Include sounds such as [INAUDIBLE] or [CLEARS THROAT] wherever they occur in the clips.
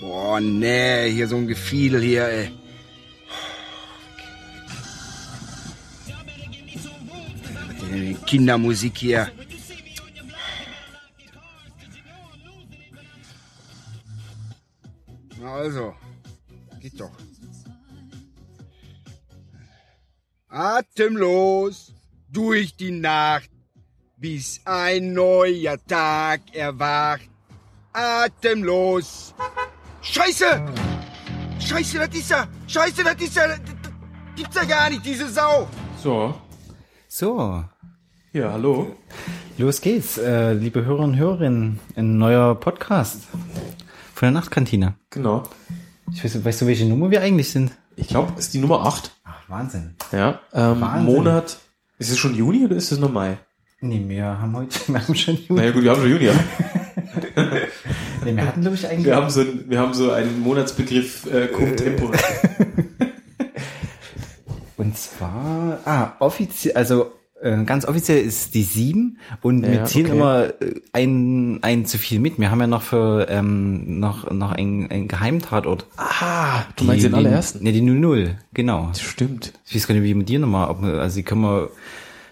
Boah, nee, hier so ein Gefiedel hier, ey. Kindermusik hier. Na also, geht doch. Atemlos durch die Nacht, bis ein neuer Tag erwacht. Atemlos. Scheiße! Scheiße, das ist er! Scheiße, das ist er! Das gibt's ja gar nicht, diese Sau! So. So, Ja, hallo. los geht's, äh, liebe Hörerinnen und Hörerinnen. Ein neuer Podcast von der Nachtkantine. Genau. Ich weiß, weißt du, welche Nummer wir eigentlich sind? Ich glaube, es ist die Nummer 8. Ach, Wahnsinn. Ja. Ähm, Wahnsinn. Monat. Ist es schon Juni oder ist es nur Mai? Nee, wir haben heute, [LAUGHS] wir haben schon Juni. Naja gut, wir haben schon Juni. Ja. [LAUGHS] Nee, wir hatten, glaube ich, eigentlich... Wir haben so, ein, wir haben so einen Monatsbegriff äh, cum tempo. [LAUGHS] Und zwar, ah, offiziell, also äh, ganz offiziell ist die sieben und wir Ja, zählen okay. immer äh, ein, ein zu viel mit. Wir haben ja noch für ähm, noch noch einen, einen Geheimtatort. Ah, du meinst den allerersten? Ne, die 00, genau. Stimmt. Ich weiß gar nicht, wie mit dir nochmal, ob wir, also die können wir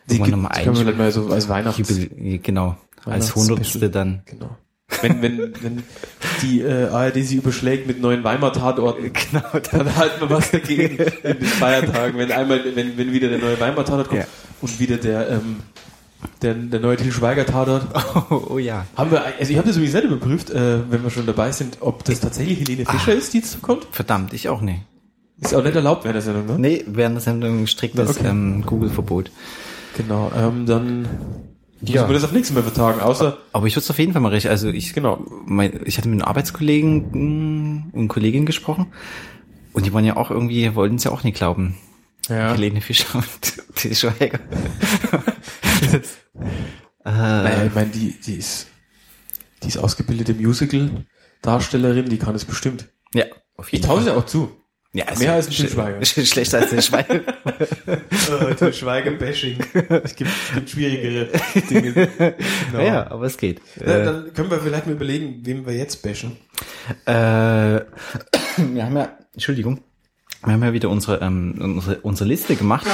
Die, irgendwann gibt- nochmal die können wir mal so als Weihnachts... Genau, als Weihnachts- Hundertste dann. Genau. Wenn, wenn, wenn die äh, ARD sich überschlägt mit neuen Weimar-Tatorten, [LAUGHS] Genau, dann halten wir was dagegen [LAUGHS] in den Feiertagen, wenn einmal, wenn, wenn wieder der neue Weimar-Tatort kommt Ja. und wieder der, ähm, der, der neue Til Schweiger-Tatort. [LAUGHS] Oh, oh ja. Haben wir, also ich habe das übrigens nicht überprüft, äh, wenn wir schon dabei sind, ob das tatsächlich Helene Fischer ist, die jetzt kommt. Verdammt, ich auch nicht. Ist auch nicht erlaubt während der Sendung, ne? Nee, während der Sendung striktes Okay. ähm, Google-Verbot. Genau, ähm, dann Ja. müssen wir das auf nichts mehr vertagen, außer, Aber ich würde es auf jeden Fall mal recht. Also ich, Genau. mein, ich hatte mit einem Arbeitskollegen und Kolleginnen gesprochen und die waren ja auch irgendwie, wollten es ja auch nicht glauben. ja, Helene Fischer und [LAUGHS] Til Schweiger. äh, [LAUGHS] naja, ich meine, die, die ist, die ist ausgebildete Musical-Darstellerin, die kann es bestimmt. ja, auf Ich jeden traue Fall. sie auch zu. Ja, also mehr als ein Til sch- Schweiger. sch- Schlechter als Til Schweiger. [LAUGHS] Til Schweiger-Bashing. Es gibt, es gibt schwierigere Dinge. [LAUGHS] Genau. ja, aber es geht. Na, Äh, dann können wir vielleicht mal überlegen, wem wir jetzt bashen. Äh, wir haben ja, Entschuldigung, wir haben ja wieder unsere, ähm, unsere, unsere Liste gemacht.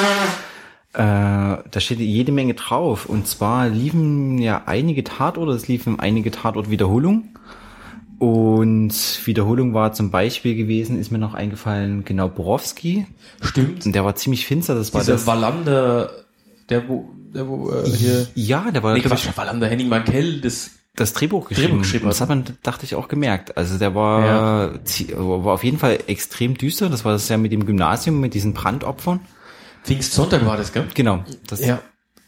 Äh, da steht jede Menge drauf. Und zwar liefen ja einige Tatorte, es liefen einige Tatortwiederholungen. Und Wiederholung war zum Beispiel gewesen, ist mir noch eingefallen, genau Borowski. Stimmt. Und der war ziemlich finster, das war Dieser das. Wallander, der wo, der wo äh, hier, ja, der war nee, Quatsch, Wallander, Henning Mankell, das, das Drehbuch geschrieben. geschrieben Und das hat. man, dachte ich, auch gemerkt. Also der war, zie- war auf jeden Fall extrem düster. Das war das ja mit dem Gymnasium, mit diesen Brandopfern. Pfingstsonntag war das, gell? Genau. Das, Ja.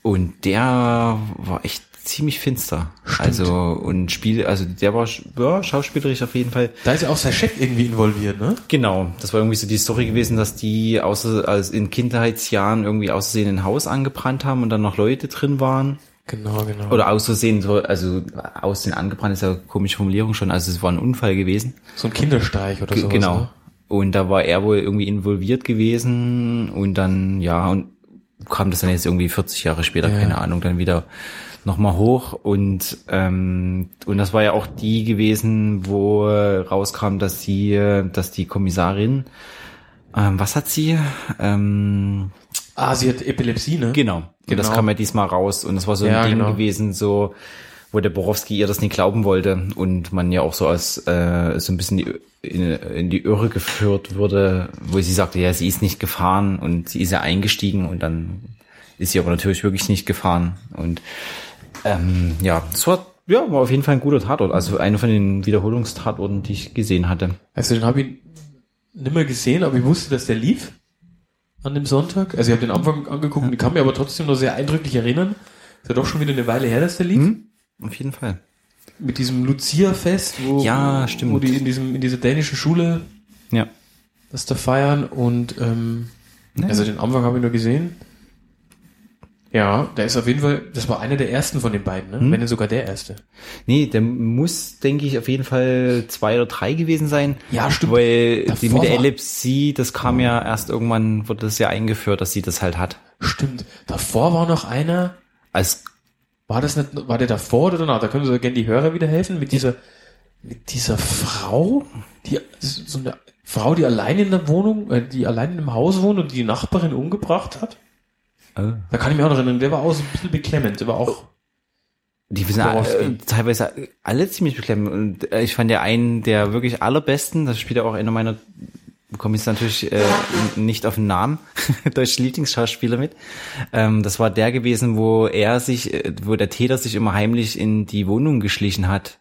Und der war echt ziemlich finster. Also und Spiel, also der war ja, schauspielerisch auf jeden Fall. Da ist ja auch sein Chef irgendwie involviert, ne? Genau, das war irgendwie so die Story gewesen, dass die außer als in Kindheitsjahren irgendwie aus Versehen ein Haus angebrannt haben und dann noch Leute drin waren. Genau, genau. Oder aus Versehen, so, also aus den angebrannt ist ja eine komische Formulierung schon, also es war ein Unfall gewesen. so ein Kinderstreich oder so. genau. Ne? Und da war er wohl irgendwie involviert gewesen und dann, ja, und kam das dann jetzt irgendwie 40 Jahre später, Ja. keine Ahnung, dann wieder nochmal hoch und ähm, und das war ja auch die gewesen, wo rauskam, dass sie, dass die Kommissarin, ähm, was hat sie? Ähm, Ah, sie hat Epilepsie, ne? genau, genau, das kam ja diesmal raus und das war so ein Ja, Ding genau. gewesen, so wo der Borowski ihr das nicht glauben wollte und man ja auch so als äh, so ein bisschen die, in, in die Irre geführt wurde, wo sie sagte, ja, sie ist nicht gefahren und sie ist ja eingestiegen und dann ist sie aber natürlich wirklich nicht gefahren und ähm, ja, es war ja war auf jeden Fall ein guter Tatort, also einer von den Wiederholungstatorten, die ich gesehen hatte. Also den habe ich nimmer gesehen, aber ich wusste, dass der lief an dem Sonntag. Also ich habe den Anfang angeguckt und ich kann mich aber trotzdem noch sehr eindrücklich erinnern. Ist ja doch schon wieder eine Weile her, dass der lief. Hm? Auf jeden Fall. Mit diesem Lucia-Fest, wo, Ja, stimmt. wo die in diesem in dieser dänischen Schule Ja. das da feiern und ähm, Ja. also den Anfang habe ich nur gesehen. Ja, der ist auf jeden Fall, das war einer der ersten von den beiden, ne? Hm? wenn nicht sogar der erste. Nee, der muss, denke ich, auf jeden Fall zwei oder drei gewesen sein. Ja, stimmt. Weil Davor die mit der Epilepsie, das kam ja erst irgendwann, wurde das ja eingeführt, dass sie das halt hat. Stimmt. Davor war noch einer, Als war das nicht, war der davor oder danach? Da können Sie gerne die Hörer wieder helfen mit dieser, mit dieser Frau, die so eine Frau, die allein in der Wohnung, äh, die allein im Haus wohnt und die Nachbarin umgebracht hat? Oh. Da kann ich mich auch noch erinnern, der war auch so ein bisschen beklemmend, der war auch. Die sind äh, teilweise alle ziemlich beklemmend. Und äh, ich fand ja einen der wirklich allerbesten, das spielt ja auch einer meiner, bekomme ich jetzt natürlich äh, nicht auf den Namen, [LAUGHS] deutsche Lieblingsschauspieler mit. Ähm, das war der gewesen, wo er sich, äh, wo der Täter sich immer heimlich in die Wohnung geschlichen hat.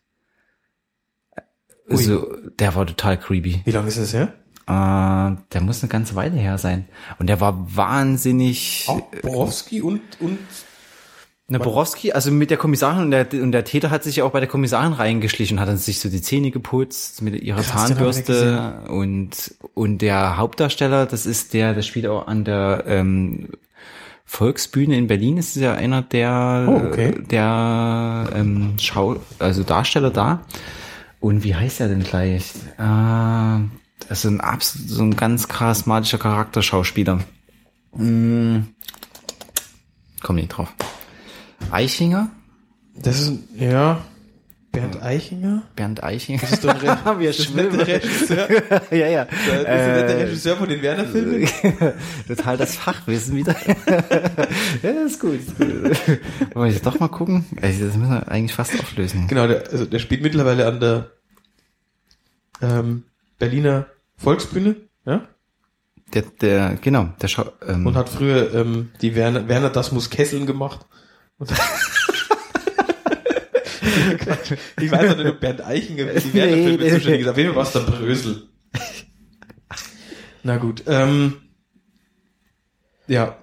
Ui. Also, der war total creepy. Wie lange ist das her? Äh, der muss eine ganze Weile her sein. Und der war wahnsinnig. Auch Borowski und, und Ne, Borowski, also mit der Kommissarin und der, und der Täter hat sich ja auch bei der Kommissarin reingeschlichen, hat dann sich so die Zähne geputzt mit ihrer Krass, Zahnbürste und und der Hauptdarsteller, das ist der, der spielt auch an der ähm, Volksbühne in Berlin, ist ja einer der Oh, okay. der ähm, Schau, also Darsteller da. Und wie heißt er denn gleich? Äh, das ist ein absolut so ein ganz charismatischer Charakterschauspieler. Hm, komm nicht drauf. Eichinger? das ist, ja, Bernd Eichinger? Bernd Eichinger. Das ist doch ein Re [LAUGHS] Wir das der Regisseur. [LAUGHS] ja, ja. Das ist nicht der Äh, Regisseur von den Werner-Filmen. [LAUGHS] Total das Fachwissen wieder. ja, ist gut. Ist gut. Wollen wir jetzt doch mal gucken? Also, das müssen wir eigentlich fast auflösen. Genau, der, also der spielt mittlerweile an der ähm, Berliner Volksbühne, ja? Der, der, genau, der Schau, ähm, Und hat früher ähm, die Werner, Werner das muss Kesseln gemacht. [LAUGHS] Ich weiß auch nicht, ob Bernd Eichinger für die Werner-Filme Nee, zuständig ist. Auf jeden Fall war es der Brösel. Na gut, ähm, ja.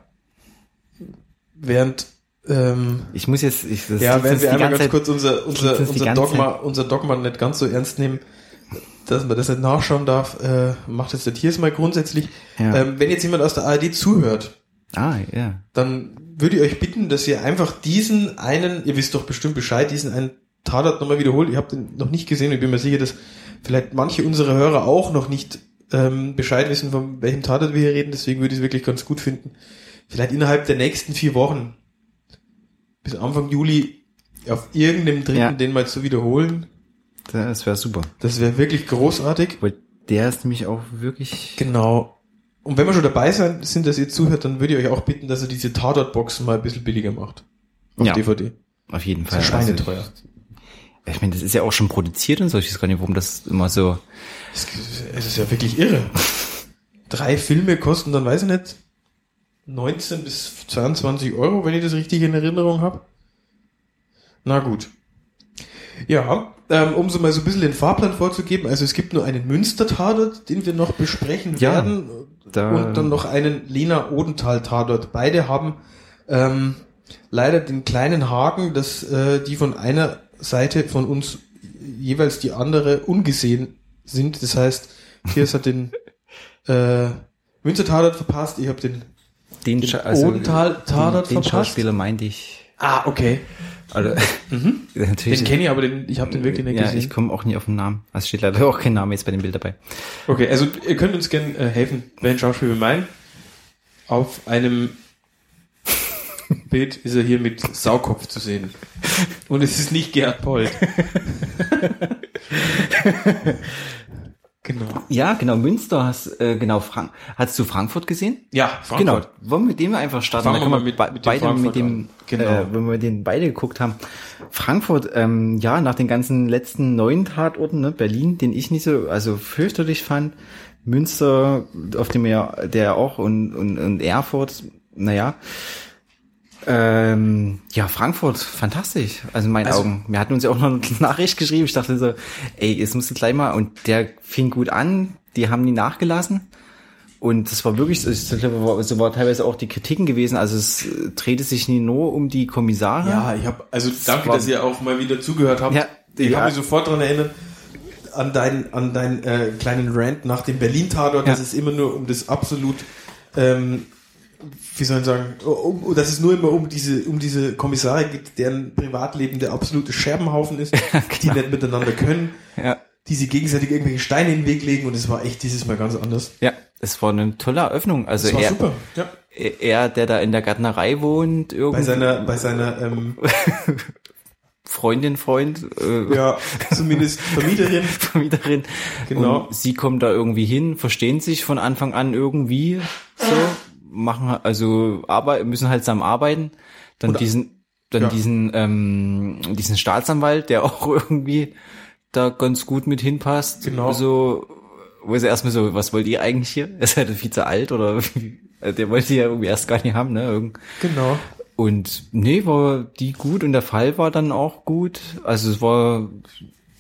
Während, ähm, ich muss jetzt, ich, das ja, während wir einmal ganz Zeit- kurz unser, unser, unser Dogma, unser Dogma nicht ganz so ernst nehmen, dass man das nicht nachschauen darf, äh, macht es der Tiers mal grundsätzlich. Ja. Ähm, wenn jetzt jemand aus der ARD zuhört, Ah, ja. dann würde ich euch bitten, dass ihr einfach diesen einen, ihr wisst doch bestimmt Bescheid, diesen einen Tatort nochmal wiederholt. Ihr habt den noch nicht gesehen und ich bin mir sicher, dass vielleicht manche unserer Hörer auch noch nicht ähm, Bescheid wissen, von welchem Tatort wir hier reden. Deswegen würde ich es wirklich ganz gut finden, vielleicht innerhalb der nächsten vier Wochen bis Anfang Juli auf irgendeinem dritten Ja. den mal zu wiederholen. Das wäre super. Das wäre wirklich großartig. Weil der ist nämlich auch wirklich, Genau. Und wenn wir schon dabei sein, sind, dass ihr zuhört, dann würde ich euch auch bitten, dass ihr diese Tatort-Boxen mal ein bisschen billiger macht. Auf Ja. DVD. auf jeden Das ist Fall. schweineteuer. Also, ich meine, das ist ja auch schon produziert und so. Ich weiß gar nicht, warum das immer so, Es es ist ja wirklich irre. [LAUGHS] Drei Filme kosten dann, weiß ich nicht, 19 bis 22 Euro, wenn ich das richtig in Erinnerung habe. Na gut. Ja, ähm, um so mal so ein bisschen den Fahrplan vorzugeben, also es gibt nur einen Münster-Tatort, den wir noch besprechen Ja, werden da- und dann noch einen Lena-Odenthal-Tatort. Beide haben ähm, leider den kleinen Haken, dass äh, die von einer Seite von uns jeweils die andere ungesehen sind. Das heißt, Piers hat den äh, Münster-Tatort verpasst, ich habe den den, Scha- also, Odenthal-Tatort den, den verpasst. Schauspieler meinte ich. Ah, okay. Also, [LAUGHS] natürlich. Den kenne ich, aber den, ich habe den wirklich nicht ja, gesehen. ich komme auch nie auf den Namen. Also steht leider auch kein Name jetzt bei dem Bild dabei. Okay, also ihr könnt uns gerne äh, helfen, welchen Schauspieler wir meinen. Auf einem Bild ist er hier mit Saukopf zu sehen. Und es ist nicht Gerhard Polt. [LAUGHS] genau. Ja, genau, Münster hast, äh, genau, Frank. Hast du Frankfurt gesehen? Ja, Frankfurt. Genau. Wollen wir mit dem einfach starten? Fangen wir mal mit- mit beide Frankfurt mit dem. Genau. äh, wenn wir den beide geguckt haben. Frankfurt, ähm, ja, nach den ganzen letzten neuen Tatorten, ne, Berlin, den ich nicht so, also fürchterlich fand, Münster, auf dem er, der auch und, und, und Erfurt, naja. Ähm, ja, Frankfurt, fantastisch. Also in meinen Also- Augen. Wir hatten uns ja auch noch eine [LAUGHS] Nachricht geschrieben. Ich dachte so, ey, jetzt musst du gleich mal. Und der fing gut an. Die haben nie nachgelassen. Und das war wirklich, so, war- teilweise auch die Kritiken gewesen. Also es äh, drehte sich nie nur um die Kommissare. Ja, ich habe also danke, war- dass ihr auch mal wieder zugehört habt. Ja, ich ja. habe mich sofort daran erinnert an deinen an deinen äh, kleinen Rant nach dem Berlin Tatort, Ja. dass es immer nur um das absolut ähm, wie soll ich sagen, um, dass es nur immer um diese um diese Kommissare geht, deren Privatleben der absolute Scherbenhaufen ist, [LAUGHS] die nicht miteinander können, Ja. die sich gegenseitig irgendwelche Steine in den Weg legen und es war echt dieses Mal ganz anders. Ja, es war eine tolle Eröffnung. Also Das war er, super. Ja. er, der da in der Gärtnerei wohnt, irgendwie. Bei seiner bei seiner ähm, [LAUGHS] Freundin, Freund, äh, Ja, zumindest [LAUGHS] Vermieterin. Vermieterin. Genau. Und sie kommen da irgendwie hin, verstehen sich von Anfang an irgendwie so, machen also Arbeit, müssen halt zusammen arbeiten. Dann Oder- diesen, dann Ja. diesen, ähm, diesen Staatsanwalt, der [LAUGHS] auch irgendwie da ganz gut mit hinpasst. Genau. So, wo sie erstmal so, was wollt ihr eigentlich hier? [LAUGHS] Ist halt viel zu alt oder? Also Der wollte ja irgendwie erst gar nicht haben, ne? Irgend- Genau. und nee, war die gut und der Fall war dann auch gut. Also es war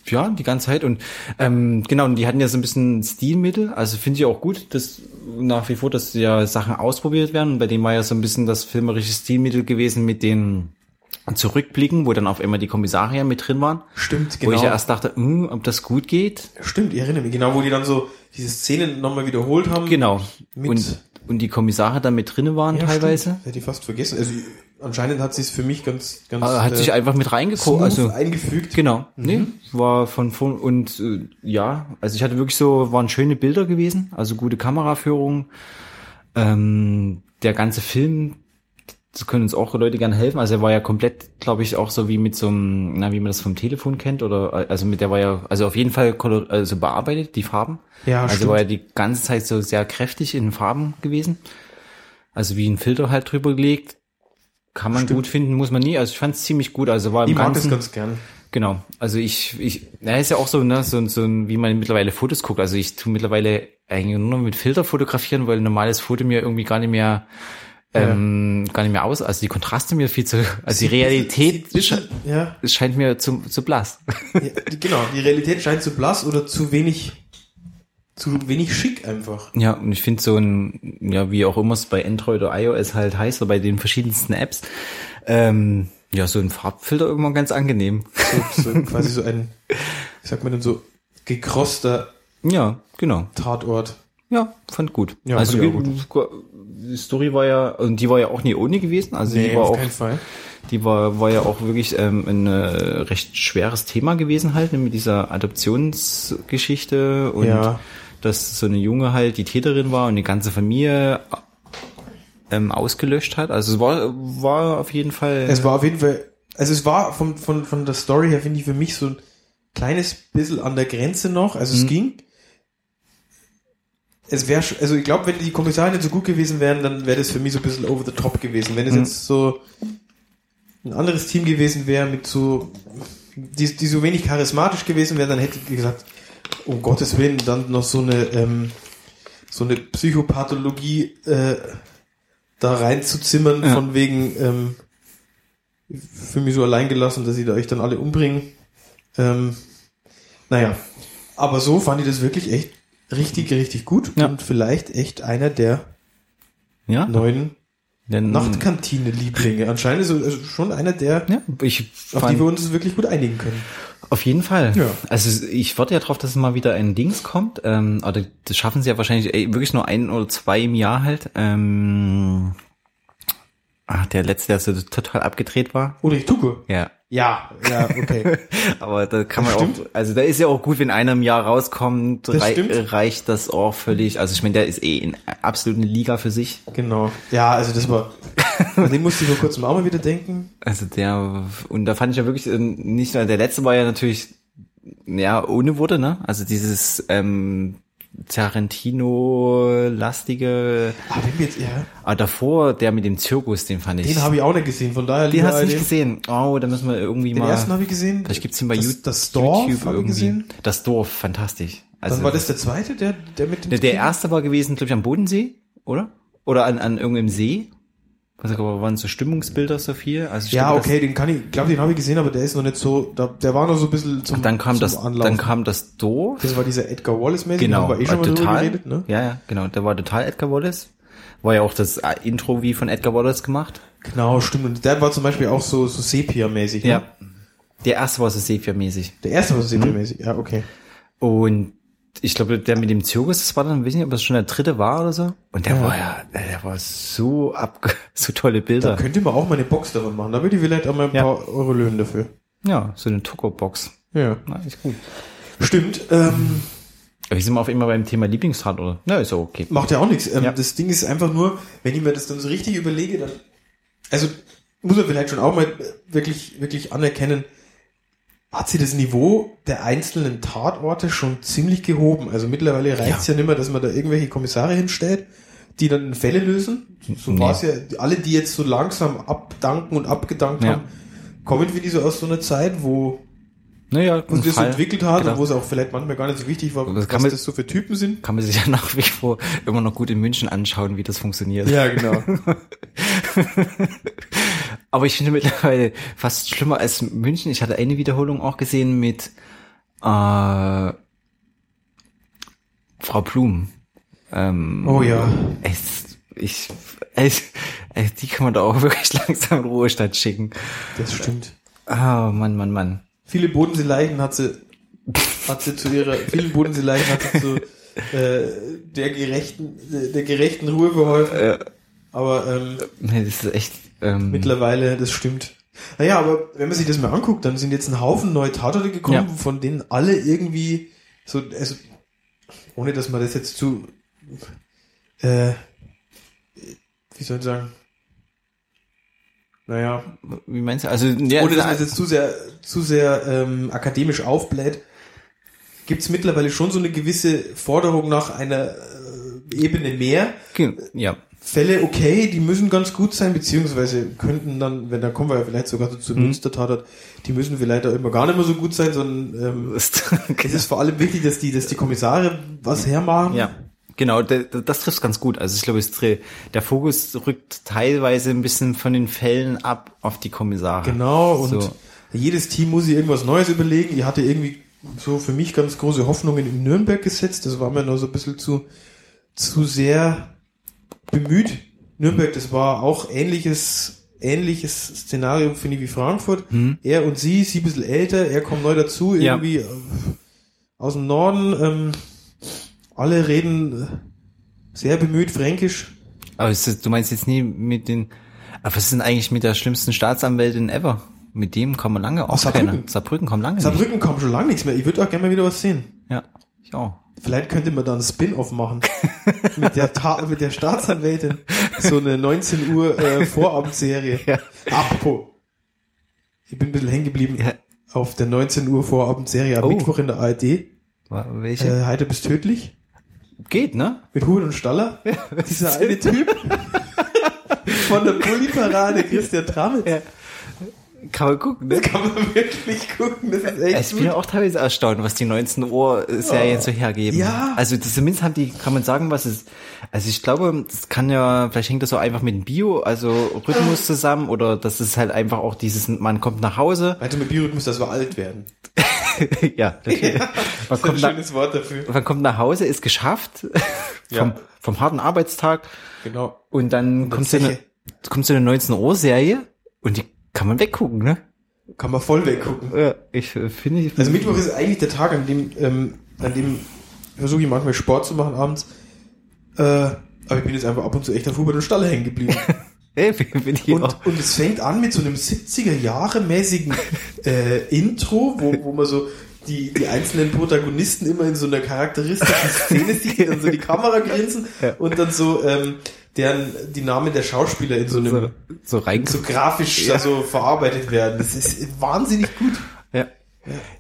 ja die ganze Zeit und ähm, genau, und die hatten ja so ein bisschen Stilmittel. Also finde ich auch gut, dass nach wie vor, dass ja Sachen ausprobiert werden. Und bei dem war ja so ein bisschen das filmerische Stilmittel gewesen mit den Zurückblicken, wo dann auf einmal die Kommissarier mit drin waren. Stimmt, Wo ich genau. ja erst dachte, hm, ob das gut geht. Stimmt, ich erinnere mich. Genau, wo die dann so diese Szenen nochmal wiederholt haben. Genau. Mit- Und, und die Kommissare da mit drinne waren Ja, teilweise. Stimmt. Hätte ich fast vergessen. Also anscheinend hat sie es für mich ganz, ganz Aber hat äh, sich einfach mit reingeguckt. Also eingefügt. Genau, nee, war von von und äh, ja, also ich hatte wirklich so, waren schöne Bilder gewesen, also gute Kameraführung. Ähm, der ganze Film, das können uns auch Leute gerne helfen. Also er war ja komplett, glaube ich, auch so wie mit so einem, na, wie man das vom Telefon kennt oder also mit der war ja, also auf jeden Fall color, also bearbeitet die Farben. Ja, also stimmt. war ja die ganze Zeit so sehr kräftig in Farben gewesen. Also wie ein Filter halt drüber gelegt. Kann man Stimmt. gut finden, muss man nie. Also ich fand es ziemlich gut. Also war im Ich mag das Ganzen, ganz gern. Genau. Also ich, ich, na, ist ja auch so, ne, so, so ein, wie man mittlerweile Fotos guckt. Also ich tue mittlerweile eigentlich nur noch mit Filter fotografieren, weil ein normales Foto mir irgendwie gar nicht mehr, ähm, gar nicht mehr aus. Also die Kontraste mir viel zu, also die Realität Sieht- sche- Ja, scheint mir zu, zu blass. ja, genau. Die Realität scheint zu blass oder zu wenig, zu wenig schick einfach. Ja, und ich finde so ein, ja, wie auch immer es bei Android oder iOS halt heißt, oder bei den verschiedensten Apps, ähm, ja, so ein Farbfilter immer ganz angenehm. So, so quasi so ein, wie sagt man denn so, gekroster Ja, genau. Tatort. Ja, fand gut. Ja, also fand ich auch die Story war ja, und die war ja auch nie ohne gewesen. Also die war auf auch, keinen Fall. die war, war ja auch wirklich ähm, ein äh, recht schweres Thema gewesen halt, ne, mit dieser Adoptionsgeschichte und Ja. dass so eine Junge halt die Täterin war und die ganze Familie ähm, ausgelöscht hat. Also es war, war auf jeden Fall. Es war auf jeden Fall, also es war von, von, von der Story her, finde ich, für mich so ein kleines bisschen an der Grenze noch. Also Mhm. es ging. Es wäre, also ich glaube, wenn die Kommissare nicht so gut gewesen wären, dann wäre das für mich so ein bisschen over the top gewesen. Wenn es Mhm. jetzt so ein anderes Team gewesen wäre, mit so, die, die so wenig charismatisch gewesen wären, dann hätte ich gesagt, um Gottes Willen, dann noch so eine, ähm, so eine Psychopathologie äh, da reinzuzimmern, Ja. von wegen, ähm, für mich so allein gelassen, dass sie da euch dann alle umbringen. Ähm, naja, aber so fand ich das wirklich echt richtig, richtig gut Ja. und vielleicht echt einer der ja, neuen Nachtkantine-Lieblinge. Anscheinend ist es also schon einer der, ja, ich auf die wir uns wirklich gut einigen können. Auf jeden Fall. Ja. Also ich warte ja drauf, dass mal wieder ein Dings kommt. Ähm, aber das schaffen sie ja wahrscheinlich ey, wirklich nur ein oder zwei im Jahr halt. Ähm, ach, der letzte, der so total abgedreht war. Ulrich Tuko. Ja. Ja, ja, okay. [LAUGHS] Aber da kann man auch, also da ist ja auch gut, wenn einer im Jahr rauskommt, Das rei stimmt. reicht das auch völlig. Also ich meine, der ist eh in absoluten Liga für sich. genau. Ja, also das war, an den musste ich vor kurzem auch mal wieder denken. Also der, und da fand ich ja wirklich ähm, nicht, der letzte war ja natürlich, ja, ohne Worte, ne? Also dieses ähm, Tarantino-lastige, Aber wenn wir jetzt, ja, aber davor, der mit dem Zirkus, den fand ich. den habe ich auch nicht gesehen, von daher den hast du nicht den- gesehen. Oh, da müssen wir irgendwie Den mal. ersten habe ich gesehen. Vielleicht gibt's ihn bei das, YouTube. Das Dorf ich irgendwie. gesehen. Das Dorf, fantastisch. Also Dann war das der zweite, der, der mit dem der, der erste war gewesen, glaube ich, am Bodensee, oder? Oder an, an irgendeinem See. Was aber waren so Stimmungsbilder so viel. Also Ja, glaube, das- okay, den kann ich, glaube den habe ich gesehen, aber der ist noch nicht so, da, der war noch so ein bisschen zum, Dann kam das, Anlaufen. dann kam das Dorf. das war dieser Edgar Wallace-mäßig, Genau, wir eh schon war mal total, geredet, ne? ja, ja, genau, der war total Edgar Wallace. War ja auch das äh, Intro wie von Edgar Wallace gemacht. Genau, stimmt. Und der war zum Beispiel auch so, so Sepia-mäßig, ne? Der erste war so Sepia-mäßig. Der erste war so Mhm. Sepia-mäßig, ja, okay. Und ich glaube, der mit dem Zirkus, das war dann, weiß nicht, ob das schon der dritte war oder so. Und der Ja. war ja, der war so ab, [LAUGHS] so tolle Da Bilder. könnte man auch mal eine Box davon machen. Da würde ich vielleicht auch mal ein Ja. paar Euro löhnen dafür. Ja, so eine Tucker-Box. Ja. Na, ist gut. Stimmt, ähm, Aber wir sind mal auf immer beim Thema Lieblingstat, oder? Na, ist ja okay. macht ja auch nichts. Ähm, Ja. Das Ding ist einfach nur, wenn ich mir das dann so richtig überlege, dann, also, muss man vielleicht schon auch mal wirklich, wirklich anerkennen, hat sie das Niveau der einzelnen Tatorte schon ziemlich gehoben. Also mittlerweile reicht es ja. nicht mehr, dass man da irgendwelche Kommissare hinstellt, die dann Fälle lösen. So Nee. war es ja. Alle, die jetzt so langsam abdanken und abgedankt Ja. haben, kommen wie die so aus so einer Zeit, wo Naja, sich das entwickelt hat genau. und wo es auch vielleicht manchmal gar nicht so wichtig war, Das was man- das so für Typen sind. kann man sich ja [LAUGHS] nach wie vor immer noch gut in München anschauen, wie das funktioniert. Ja, genau. [LAUGHS] Aber ich finde mittlerweile fast schlimmer als München. Ich hatte eine Wiederholung auch gesehen mit äh, Frau Blum. Ähm, Oh ja. Es, ich, es, es, die kann man da auch [LAUGHS] wirklich langsam in Ruhestand schicken. Das stimmt. Ah, Mann, Mann, Mann. Viele Bodenseeleichen hat sie, hat sie zu ihrer, viele Bodenseeleichen hat sie zu [LAUGHS] äh, der gerechten, der gerechten Ruhe verholfen. Aber ähm, Nee, das ist echt. Ähm, mittlerweile, das stimmt. Naja, aber wenn man sich das mal anguckt, dann sind jetzt ein Haufen neue Tatorte gekommen, Ja. von denen alle irgendwie so, also ohne dass man das jetzt zu, äh, wie soll ich sagen, naja, wie meinst du? Also, ja, ohne dass man es jetzt zu sehr, zu sehr ähm, akademisch aufbläht, gibt es mittlerweile schon so eine gewisse Forderung nach einer äh, Ebene mehr. ja. Fälle okay, die müssen ganz gut sein, beziehungsweise könnten dann, wenn da kommen wir ja vielleicht sogar so zu Mhm. Münster-Tatort, die müssen vielleicht auch immer gar nicht mehr so gut sein, sondern ähm, [LAUGHS] es ist vor allem wichtig, dass die, dass die Kommissare was hermachen. Ja, genau, das trifft ganz gut. Also ich glaube, der Fokus rückt teilweise ein bisschen von den Fällen ab auf die Kommissare. Genau, und So. jedes Team muss sich irgendwas Neues überlegen. Ich hatte irgendwie so für mich ganz große Hoffnungen in Nürnberg gesetzt. Das war mir noch so ein bisschen zu, zu sehr bemüht. Nürnberg, das war auch ähnliches, ähnliches Szenario, finde ich, wie Frankfurt. Er und sie, sie ein bisschen älter, er kommt neu dazu, Ja. irgendwie äh, aus dem Norden. Ähm, alle reden äh, sehr bemüht Fränkisch. Aber das, du meinst jetzt nie mit den, aber was ist denn eigentlich mit der schlimmsten Staatsanwältin ever? Mit dem kann man lange auch Saarbrücken. keiner. Saarbrücken kommt lange nicht. Saarbrücken kommt schon lange nichts mehr. Ich würde auch gerne mal wieder was sehen. Ja, ich auch. Vielleicht könnte man da einen Spin-off machen. [LAUGHS] mit der Ta mit der Staatsanwältin. So eine 19 Uhr äh, Vorabendserie. Ja. Apropos. Ich bin ein bisschen hängen geblieben Ja. auf der 19 Uhr Vorabendserie am Oh. Mittwoch in der ARD. Welche? Äh, Heiter bis tödlich. Geht, ne? Mit Huhn und Staller. [LAUGHS] Dieser eine Typ. Von der Bulli-Parade, Christian Tramitz. Ja. Kann man gucken, ne? Kann man wirklich gucken. Das ist echt Ich bin ja auch teilweise erstaunt, was die 19 Uhr Serien so hergeben. Ja. Also zumindest haben die, kann man sagen, was es, also ich glaube, das kann ja, vielleicht hängt das so einfach mit dem Bio, also Rhythmus zusammen oder das ist halt einfach auch dieses, man kommt nach Hause. Also mit Biorhythmus, dass wir alt werden. [LAUGHS] ja, natürlich. Man Das ist ein kommt, nach, schönes Wort dafür. man kommt nach Hause, ist geschafft [LAUGHS] vom, Ja. vom harten Arbeitstag Genau. und dann kommt so, eine, Zeche. kommt so eine 19 Uhr Serie und die kann man weggucken, ne? Kann man voll weggucken. Ja, ich äh, finde, ich Also Mittwoch ist eigentlich der Tag, an dem, ähm, an dem versuche ich manchmal Sport zu machen abends. Äh, aber ich bin jetzt einfach ab und zu echt auf Hubert und Stalle hängen geblieben. [LAUGHS] Ey, bin ich auch. Und, und es fängt an mit so einem 70er Jahre mäßigen äh, Intro, wo, wo man so die, die einzelnen Protagonisten immer in so einer charakteristischen Szene sieht, die dann so die Kamera grinsen [LAUGHS] Ja. und dann so ähm, deren die Namen der Schauspieler in so einem so, so so grafisch Ja. also verarbeitet werden. Das ist wahnsinnig gut. Ja.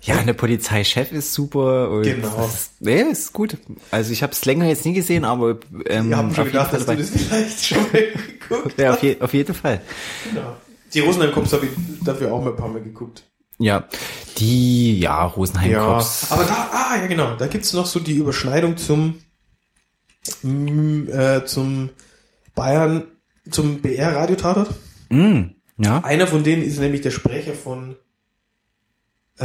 Ja, der Polizeichef ist super. Und Genau. Das ist, nee, ist gut. Also ich habe es länger jetzt nie gesehen, aber ähm, Wir haben schon gedacht, dass du das vielleicht schon mal geguckt Ja, auf, je, auf jeden Fall. Ja. Die Rosenheim Cops habe ich dafür auch mal ein paar Mal geguckt. Ja, die, ja, Rosenheim Ja, Cops. aber da, ah, ja genau, da gibt's noch so die Überschneidung zum, äh, zum Bayern, zum BR-Radio-Tatort. Mm, ja. Einer von denen ist nämlich der Sprecher von, äh,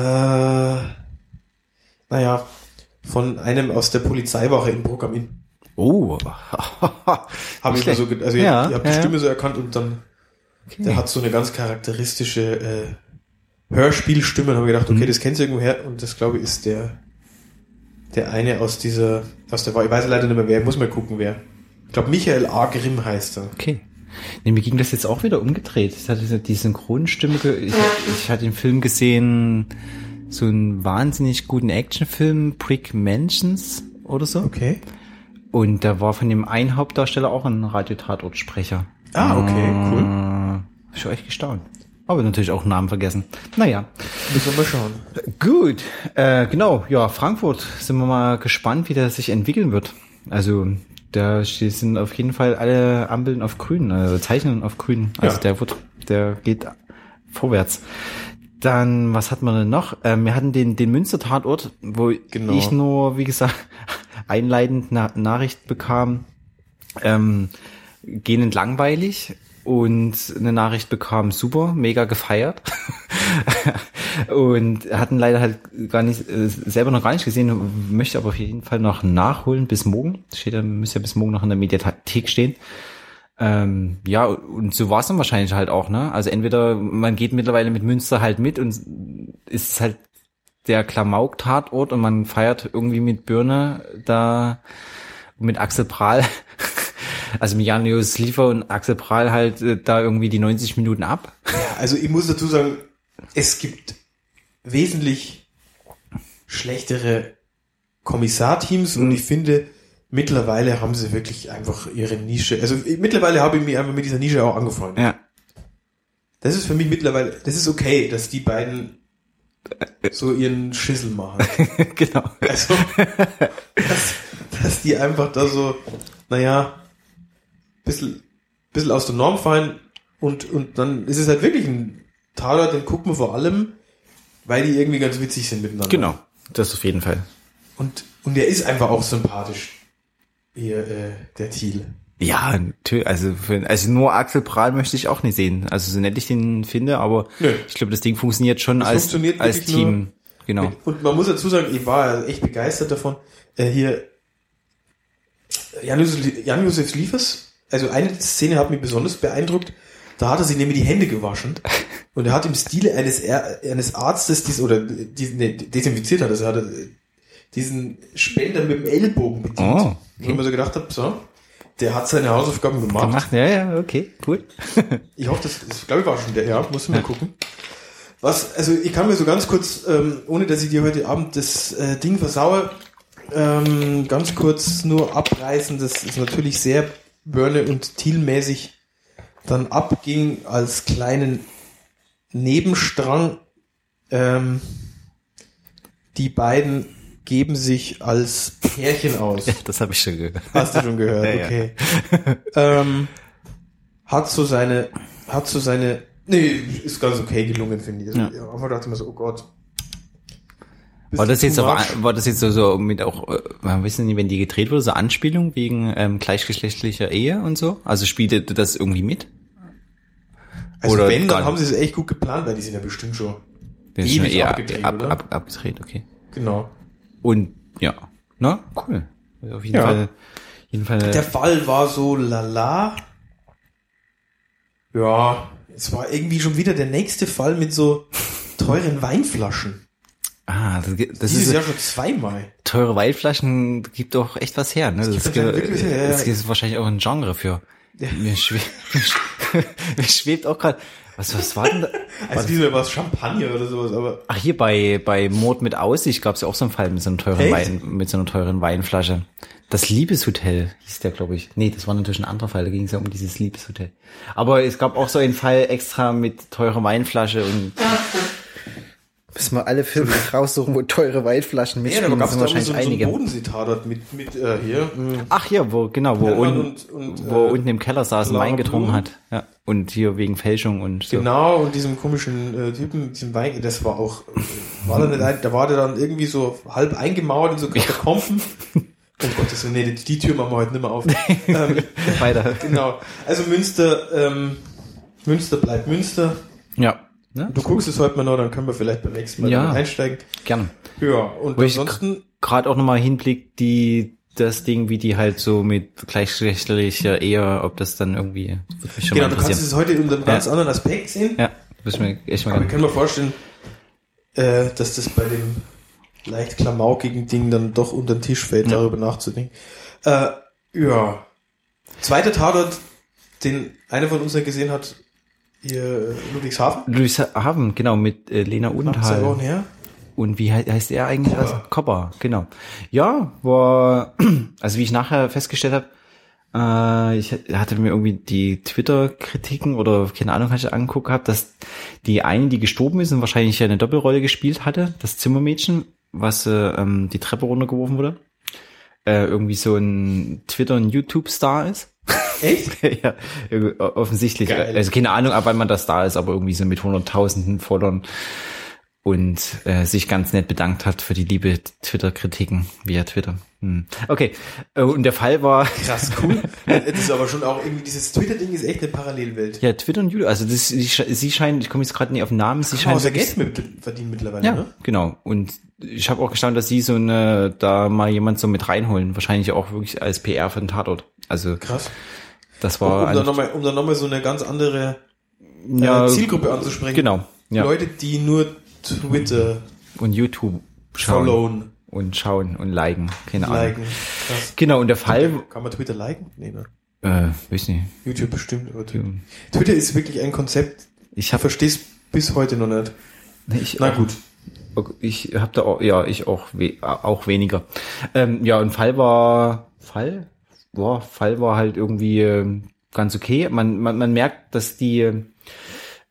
naja, von einem aus der Polizeiwache in Bruck am Inn. Oh. [LAUGHS] Habe ich mir so, also Ja, ich, ich habe ja, die. Stimme so erkannt und dann, der hat so eine ganz charakteristische äh, Hörspielstimme und habe gedacht, okay, Mhm. das kennst du irgendwoher und das glaube ich ist der der eine aus dieser aus der ich weiß leider nicht mehr wer, muss mal gucken wer. Ich glaube Michael A. Grimm heißt er. Okay. Nee, mir ging das jetzt auch wieder umgedreht. Ich hatte die Synchronstimme, ge ich, ich hatte den Film gesehen, so einen wahnsinnig guten Actionfilm, Brick Mansions oder so. Okay. Und da war von dem einen Hauptdarsteller auch ein Radiotatortsprecher. Ah, okay, cool. Äh, hab ich war echt gestaunt. Aber natürlich auch Namen vergessen. Naja. Müssen wir mal schauen. Gut, äh, genau, ja, Frankfurt sind wir mal gespannt, wie das sich entwickeln wird. Also da sind auf jeden Fall alle Ampeln auf grün, also Zeichen auf grün. Also Ja. der wird, der geht vorwärts. Dann, was hatten wir denn noch? Ähm, wir hatten den, den Münster-Tatort, wo Genau. ich nur, wie gesagt, [LAUGHS] einleitend na Nachricht bekam, ähm, gähnend langweilig und eine Nachricht bekam, super, mega gefeiert. [LAUGHS] [LAUGHS] und hatten leider halt gar nicht, äh, selber noch gar nicht gesehen, möchte aber auf jeden Fall noch nachholen bis morgen. Steht ja, müsste ja bis morgen noch in der Mediathek stehen. Ähm, ja, und so war es dann wahrscheinlich halt auch, ne? Also entweder man geht mittlerweile mit Münster halt mit und ist halt der Klamauk-Tatort und man feiert irgendwie mit Birne da mit Axel Prahl, [LAUGHS] also mit Janius Liefer und Axel Prahl halt äh, da irgendwie die 90 Minuten ab. Ja, also ich muss dazu sagen, es gibt wesentlich schlechtere Kommissarteams und ich finde, mittlerweile haben sie wirklich einfach ihre Nische. Also ich- mittlerweile habe ich mich einfach mit dieser Nische auch angefreundet. Ja. Das ist für mich mittlerweile, das ist okay, dass die beiden so ihren Schissel machen. [LAUGHS] genau. Also, dass, dass die einfach da so, naja, bisschen, bisschen aus der Norm fallen und, und dann ist es halt wirklich ein Taler, den guckt man vor allem, weil die irgendwie ganz witzig sind miteinander. Genau. Das auf jeden Fall. Und, und der ist einfach auch sympathisch. Hier, äh, der Thiel. Ja, natürlich. Also, für, also nur Axel Prahl möchte ich auch nicht sehen. Also so nett ich den finde, aber Nö. ich glaube, das Ding funktioniert schon Das als, funktioniert als Team. Genau. Und man muss dazu sagen, ich war echt begeistert davon. Äh, hier, Jan-Josef Jan-Josef Liefers, also eine Szene hat mich besonders beeindruckt. Da hat er sich nämlich die Hände gewaschen [LAUGHS] und er hat im Stile eines, Är- eines Arztes dies, oder diesen nee, desinfiziert hat, also hat er äh, diesen Spender mit dem Ellbogen bedient. Oh, Wo ich mir so gedacht habe, so, der hat seine Hausaufgaben gemacht. Gemacht, ja, ja, okay, cool. [LAUGHS] Ich hoffe, das, das glaube ich war schon der, ja, muss mal gucken. Was, also ich kann mir so ganz kurz, ähm, ohne dass ich dir heute Abend das äh, Ding versaue, ähm, ganz kurz nur abreißen, das ist natürlich sehr Börne und Thiel-mäßig dann abging als kleinen Nebenstrang. Ähm, die beiden geben sich als Pärchen aus. Ja, das habe ich schon gehört. Hast du schon gehört, Ja, ja. okay. ähm, hat so seine, hat so seine, nee, ist ganz okay gelungen, finde ich. Also, Ja. Einfach dachte ich mir so, oh Gott. War das jetzt much? war das jetzt so, so mit auch, äh, man weiß nicht, wenn die gedreht wurde, so Anspielung wegen ähm, gleichgeschlechtlicher Ehe und so? Also spielte das irgendwie mit? Also oder wenn, dann haben sie es echt gut geplant, weil die sind ja bestimmt schon. Das ist schon Ewig eher abgedreht, ab, oder? ab, abgedreht, okay. Genau. Und ja, na, cool. Also auf jeden Ja. Fall, jeden Fall. Der Fall war so lala. Ja, es war irgendwie schon wieder der nächste Fall mit so teuren Weinflaschen. ah, das, das Dieses ist Jahr schon zweimal. teure Weinflaschen gibt doch echt was her, ne? Das, gibt ge- anscheinend wirklich her, ja, das ja. ist wahrscheinlich auch ein Genre für. Mir, schwebt, [LAUGHS] [LAUGHS] mir schwebt auch gerade. Was, was war denn da? [LAUGHS] Also diesmal war es Champagner oder sowas, aber Ach, hier bei, bei Mord mit Aussicht gab es ja auch so einen Fall mit so einem teuren Echt? Wein, mit so einer teuren Weinflasche. Das Liebeshotel hieß der, glaube ich. Nee, das war natürlich ein anderer Fall, da ging es ja um dieses Liebeshotel. Aber es gab auch so einen Fall extra mit teurer Weinflasche und [LAUGHS] müssen wir alle Filme raussuchen, wo teure Weinflaschen ja, mitspielen. da gab es so, so wahrscheinlich ein einige. Bodensee-Tatort mit, mit äh, hier. mh, Ach ja, wo, genau, wo, unten, und- und, wo äh, unten im Keller saß und Wein getrunken Blum. hat. Ja. Und hier wegen Fälschung und so. Genau, und diesem komischen äh, Typen, diesem Wein, das war auch, äh, war da nicht ein, da war der dann irgendwie so halb eingemauert in so [LAUGHS] Katakomben. Oh Gott, das, nee, die, die Tür machen wir heute nicht mehr auf. [LAUGHS] ähm, Weiter. genau. Also Münster, ähm, Münster bleibt Münster. Ja. Ne? Du guckst es heute mal noch, dann können wir vielleicht beim nächsten Mal Ja. einsteigen. Gerne. Ja, und Wo ansonsten, gerade auch nochmal hinblickt, die, das Ding, wie die halt so mit gleichgeschlechtlicher Ehe, ob das dann irgendwie, genau, du kannst es heute unter einem ganz Ja. anderen Aspekt sehen. Ja, müssen wir echt mal Aber gerne. kann mir vorstellen, äh, dass das bei dem leicht klamaukigen Ding dann doch unter den Tisch fällt, Ja. darüber nachzudenken. Äh, ja. Zweiter Tatort, den einer von uns nicht gesehen hat, hier äh, Ludwigshafen. Ludwigshafen, genau, mit äh, Lena. Wochen her. Und wie he- heißt er eigentlich? Kopper. Also, Kopper, genau. Ja, war, [CLEARS THROAT] also wie ich nachher festgestellt habe, äh, ich hatte mir irgendwie die Twitter-Kritiken oder keine Ahnung, was ich angeguckt habe, dass die eine, die gestorben ist und wahrscheinlich eine Doppelrolle gespielt hatte, das Zimmermädchen, was äh, ähm, die Treppe runtergeworfen wurde, äh, irgendwie so ein Twitter- und YouTube-Star ist. Echt? [LAUGHS] ja, offensichtlich. Geil. Also keine Ahnung, ab wann man das da ist, aber irgendwie so mit hunderttausenden Followern und äh, sich ganz nett bedankt hat für die liebe Twitter-Kritiken via Twitter. Hm. Okay, äh, und der Fall war, [LAUGHS] Krass, cool. das ist aber schon auch irgendwie, dieses Twitter-Ding ist echt eine Parallelwelt. ja, Twitter und YouTube, also das, sie, sie scheint, ich komme jetzt gerade nicht auf den Namen, sie auch sehr wirklich- Geld mit verdienen mittlerweile, Ja, ne? genau. Und ich habe auch gestaunt, dass sie so eine, da mal jemand so mit reinholen. Wahrscheinlich auch wirklich als PR für den Tatort. Also Krass. Das Um, war um, da eigentlich- nochmal, um da nochmal so eine ganz andere ja, äh, Zielgruppe anzusprechen. Genau. Ja. Leute, die nur Twitter und YouTube schauen followen, und schauen und liken. Keine Ahnung. liken. Krass. Genau, und der Fall, Kann man Twitter liken? Nee, ne? äh, weiß nicht. YouTube bestimmt. Aber Twitter. Twitter ist wirklich ein Konzept, Ich verstehe es bis heute noch nicht. ich, Na gut. Ich habe da auch, ja, ich auch, we auch weniger. Ähm, ja, und Fall war, Fall? Boah, Fall war halt irgendwie ähm, ganz okay. Man, man, man merkt, dass die,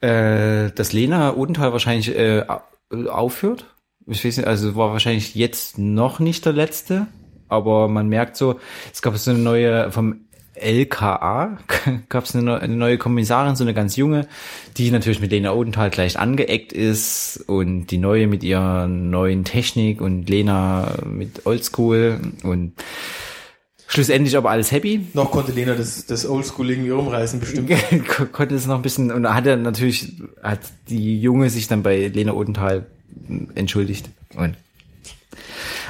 äh, dass Lena Odenthal wahrscheinlich äh, au- aufhört. Ich weiß nicht, also war wahrscheinlich jetzt noch nicht der letzte, aber man merkt so, es gab so eine neue vom LKA [LAUGHS] gab es eine, eine neue Kommissarin, so eine ganz junge, die natürlich mit Lena Odenthal gleich angeeckt ist und die neue mit ihrer neuen Technik und Lena mit Oldschool und schlussendlich aber alles happy. Noch konnte Lena das, das Oldschool irgendwie rumreißen, bestimmt. [LAUGHS] Ko- konnte es noch ein bisschen und da hat er natürlich hat die Junge sich dann bei Lena Odenthal entschuldigt und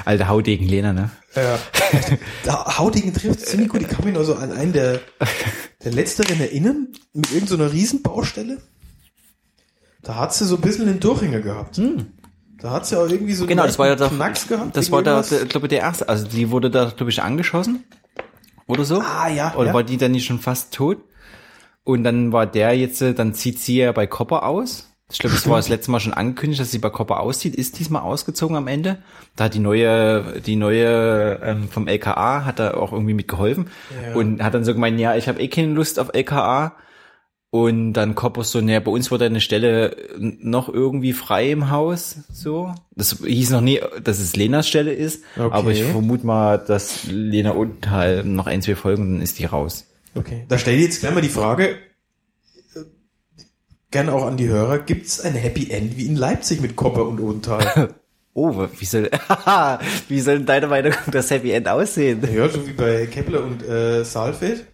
alte Haudegen Lena, ne? Ja. Da, Haudegen trifft ziemlich gut. Ich kann mich noch so an einen der, der letzteren erinnern, mit irgendeiner so Riesenbaustelle. Da hat sie so ein bisschen den Durchhänger gehabt. Da hat sie auch irgendwie so Genau, das war ja der, Knacks gehabt. das war der glaube ich, der erste, also die wurde da glaube ich angeschossen oder so. Ah, ja, Oder ja. war die dann nicht schon fast tot? Und dann war der jetzt, äh, dann zieht sie ja bei Copper aus. Ich glaube, das war das [LAUGHS] letzte Mal schon angekündigt, dass sie bei Copper auszieht, ist diesmal ausgezogen am Ende. Da hat die neue, die neue ähm, vom LKA hat da auch irgendwie mitgeholfen Ja. und hat dann so gemeint, ja, ich habe eh keine Lust auf LKA. Und dann Copper so, naja, bei uns wurde eine Stelle noch irgendwie frei im Haus, so. Das hieß noch nie, dass es Lenas Stelle ist, Okay. aber ich vermute mal, dass Lena Unthal noch ein, zwei Folgen, dann ist die raus. Okay. Da stelle ich jetzt gleich mal die Frage, äh, gerne auch an die Hörer, gibt es ein Happy End wie in Leipzig mit Kopper und Odenthal? [LAUGHS] Oh, wie soll, [LAUGHS] wie soll denn deine Meinung das Happy End aussehen? ja, so wie bei Kepler und äh, Saalfeld.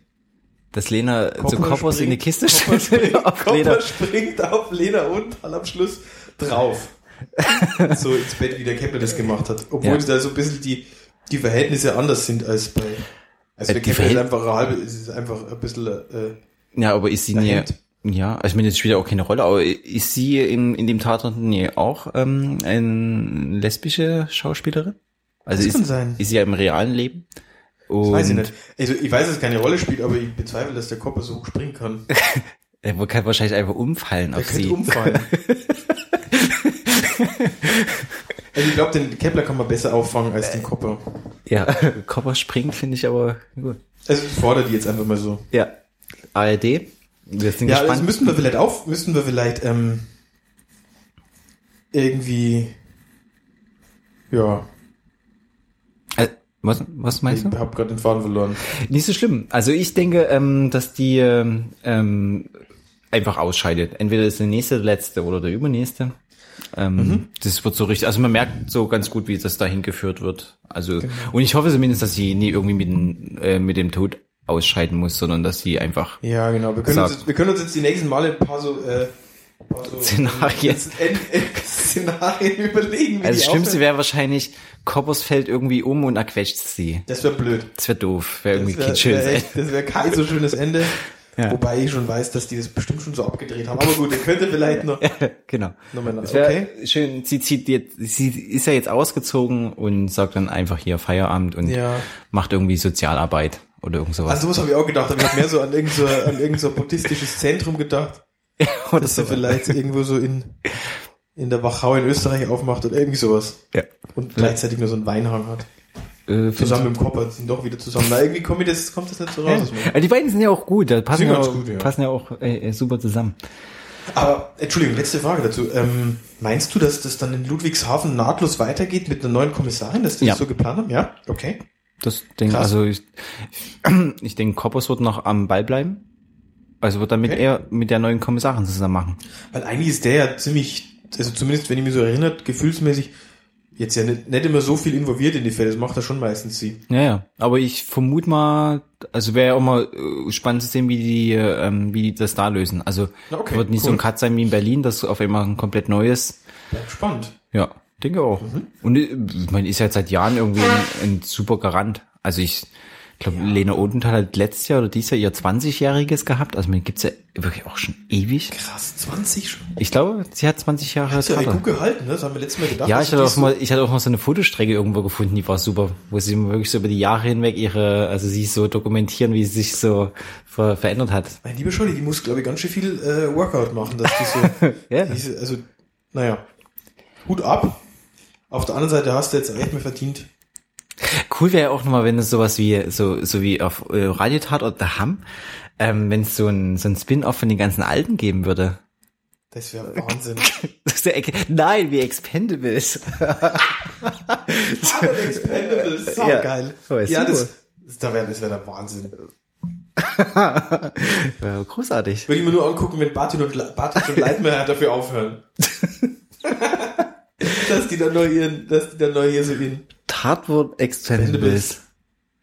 Dass Lena zu Kopper Koppers in die Kiste Kopper stellt, springt, [LAUGHS] auf Kopper Lena. springt auf Lena Odenthal am Schluss drauf. so ins Bett, wie der Kepler das gemacht hat. Obwohl Ja. da so ein bisschen die, die Verhältnisse anders sind als bei, also Äh, die Kepler ist einfach eine halbe, es ist einfach ein bisschen, äh, Ja, aber ist sie nie, ja, also ich meine, das spielt ja auch keine Rolle, aber ist sie in, in dem Tatort nie auch ähm, eine lesbische Schauspielerin? Also Das ist, ist sie ja im realen Leben? Und weiß ich nicht. Also ich weiß, dass es keine Rolle spielt, aber ich bezweifle, dass der Kopper so hoch springen kann. [LAUGHS] Er kann wahrscheinlich einfach umfallen Er auf könnte sie. umfallen. [LAUGHS] also ich glaube, den Kepler kann man besser auffangen als den Kopper. Ja, [LAUGHS] Kopper springt, finde ich aber gut. Also ich fordere die jetzt einfach mal so. Ja. ARD. Wir sind Ja, das gespannt. müssten wir vielleicht auf, müssten wir vielleicht ähm, irgendwie ja, Was, was ich meinst du? habe gerade den Faden verloren. Nicht so schlimm. Also ich denke, ähm, dass die ähm, einfach ausscheidet. Entweder ist der nächste der letzte oder der übernächste. Ähm, Mhm. Das wird so richtig, also man merkt so ganz gut, wie das dahin geführt wird. Also Genau. und ich hoffe zumindest, dass sie nie irgendwie mit, dem, äh, mit dem Tod ausscheiden muss, sondern dass sie einfach Ja, genau. Wir können, Sag. uns, jetzt- wir können uns jetzt die nächsten Male ein paar so, äh, paar so Szenarien. [LAUGHS] [LAUGHS] Szenarien überlegen. Also das Schlimmste wäre wahrscheinlich, Koppers fällt irgendwie um und erquetscht sie. Das wäre blöd. Das wäre doof. Wäre irgendwie Das kein wäre schönes wär echt- das wär kein so schönes Ende. Ja. Wobei ich schon weiß, dass die das bestimmt schon so abgedreht haben. Aber gut, ihr könnte vielleicht noch. [LAUGHS] genau. Nochmal nach- wär okay. schön, sie zieht jetzt, sie ist ja jetzt ausgezogen und sagt dann einfach hier Feierabend und Ja. macht irgendwie Sozialarbeit oder irgend sowas. Also sowas habe ich auch gedacht, aber ich habe mehr so an irgend so, an irgend so buddhistisches Zentrum gedacht, [LAUGHS] oder das er so. vielleicht irgendwo so in, in der Wachau in Österreich aufmacht oder irgendwie sowas. Ja. Und gleichzeitig nur so einen Weinhang hat. äh, Zusammen im Kopper sind doch wieder zusammen. Na, irgendwie kommt, das, kommt das nicht so raus. aus mir. Ja. Die beiden sind ja auch gut, da passen, ja auch, gut, ja. passen ja auch äh, äh, super zusammen. Aber, Entschuldigung, letzte Frage dazu. Ähm, meinst du, dass das dann in Ludwigshafen nahtlos weitergeht mit einer neuen Kommissarin, dass die Ja. das so geplant haben? Ja, okay. Das denke also ich, [CLEARS THROAT] ich denke, Koppers wird noch am Ball bleiben. Also wird damit Okay. eher mit der neuen Kommissarin zusammen machen. Weil eigentlich ist der ja ziemlich, also zumindest wenn ich mich so erinnert, gefühlsmäßig jetzt ja nicht, nicht immer so viel involviert in die Fälle. Das macht er schon meistens sie. Ja, ja. Aber ich vermute mal, also wäre ja auch mal äh, spannend zu sehen, wie die, äh, ähm, wie die das da lösen. Also okay, wird nicht so cool. ein Cut sein wie in Berlin, das auf einmal ein komplett neues. Bleibt spannend. Ja, denke auch. Mhm. Und äh, meine, ist ja jetzt seit Jahren irgendwie ein, ein super Garant. Also ich glaube, Lena Odenthal hat letztes Jahr oder dieses Jahr ihr 20-Jähriges gehabt. Also man gibt's ja wirklich auch schon ewig. Krass, 20 schon. Ich glaube, sie hat 20 Jahre Hast du ja gut gehalten, ne? Das haben wir letztes Mal gedacht. Ja, ich hatte die auch mal, ich hatte auch mal so eine Fotostrecke irgendwo gefunden, die war super, wo sie wirklich so über die Jahre hinweg ihre, also sie so dokumentieren, wie sie sich so ver verändert hat. Mein lieber Scholli, die muss, glaube ich, ganz schön viel äh, Workout machen, dass die so, [LAUGHS] Ja. diese, also, naja, Hut ab. Auf der anderen Seite hast du jetzt echt mehr verdient. Cool wäre auch nochmal, wenn es sowas wie, so, so wie auf äh, Radiotat oder The Ham, ähm, wenn es so ein, so ein Spin-off von den ganzen Alten geben würde. Das wäre Wahnsinn. [LAUGHS] Das Ex- Nein, wie Expendables. Expendables, so Ja. geil. Oh, ja, das, das, da wär, das wäre der Wahnsinn. [LAUGHS] Ja, großartig. Würde ich mir nur angucken, wenn Bartin und, Bartin und Leitmeier [LAUGHS] dafür aufhören. dass die dann neu ihren, dass die dann neu hier so ihren, Tatwort Expendables.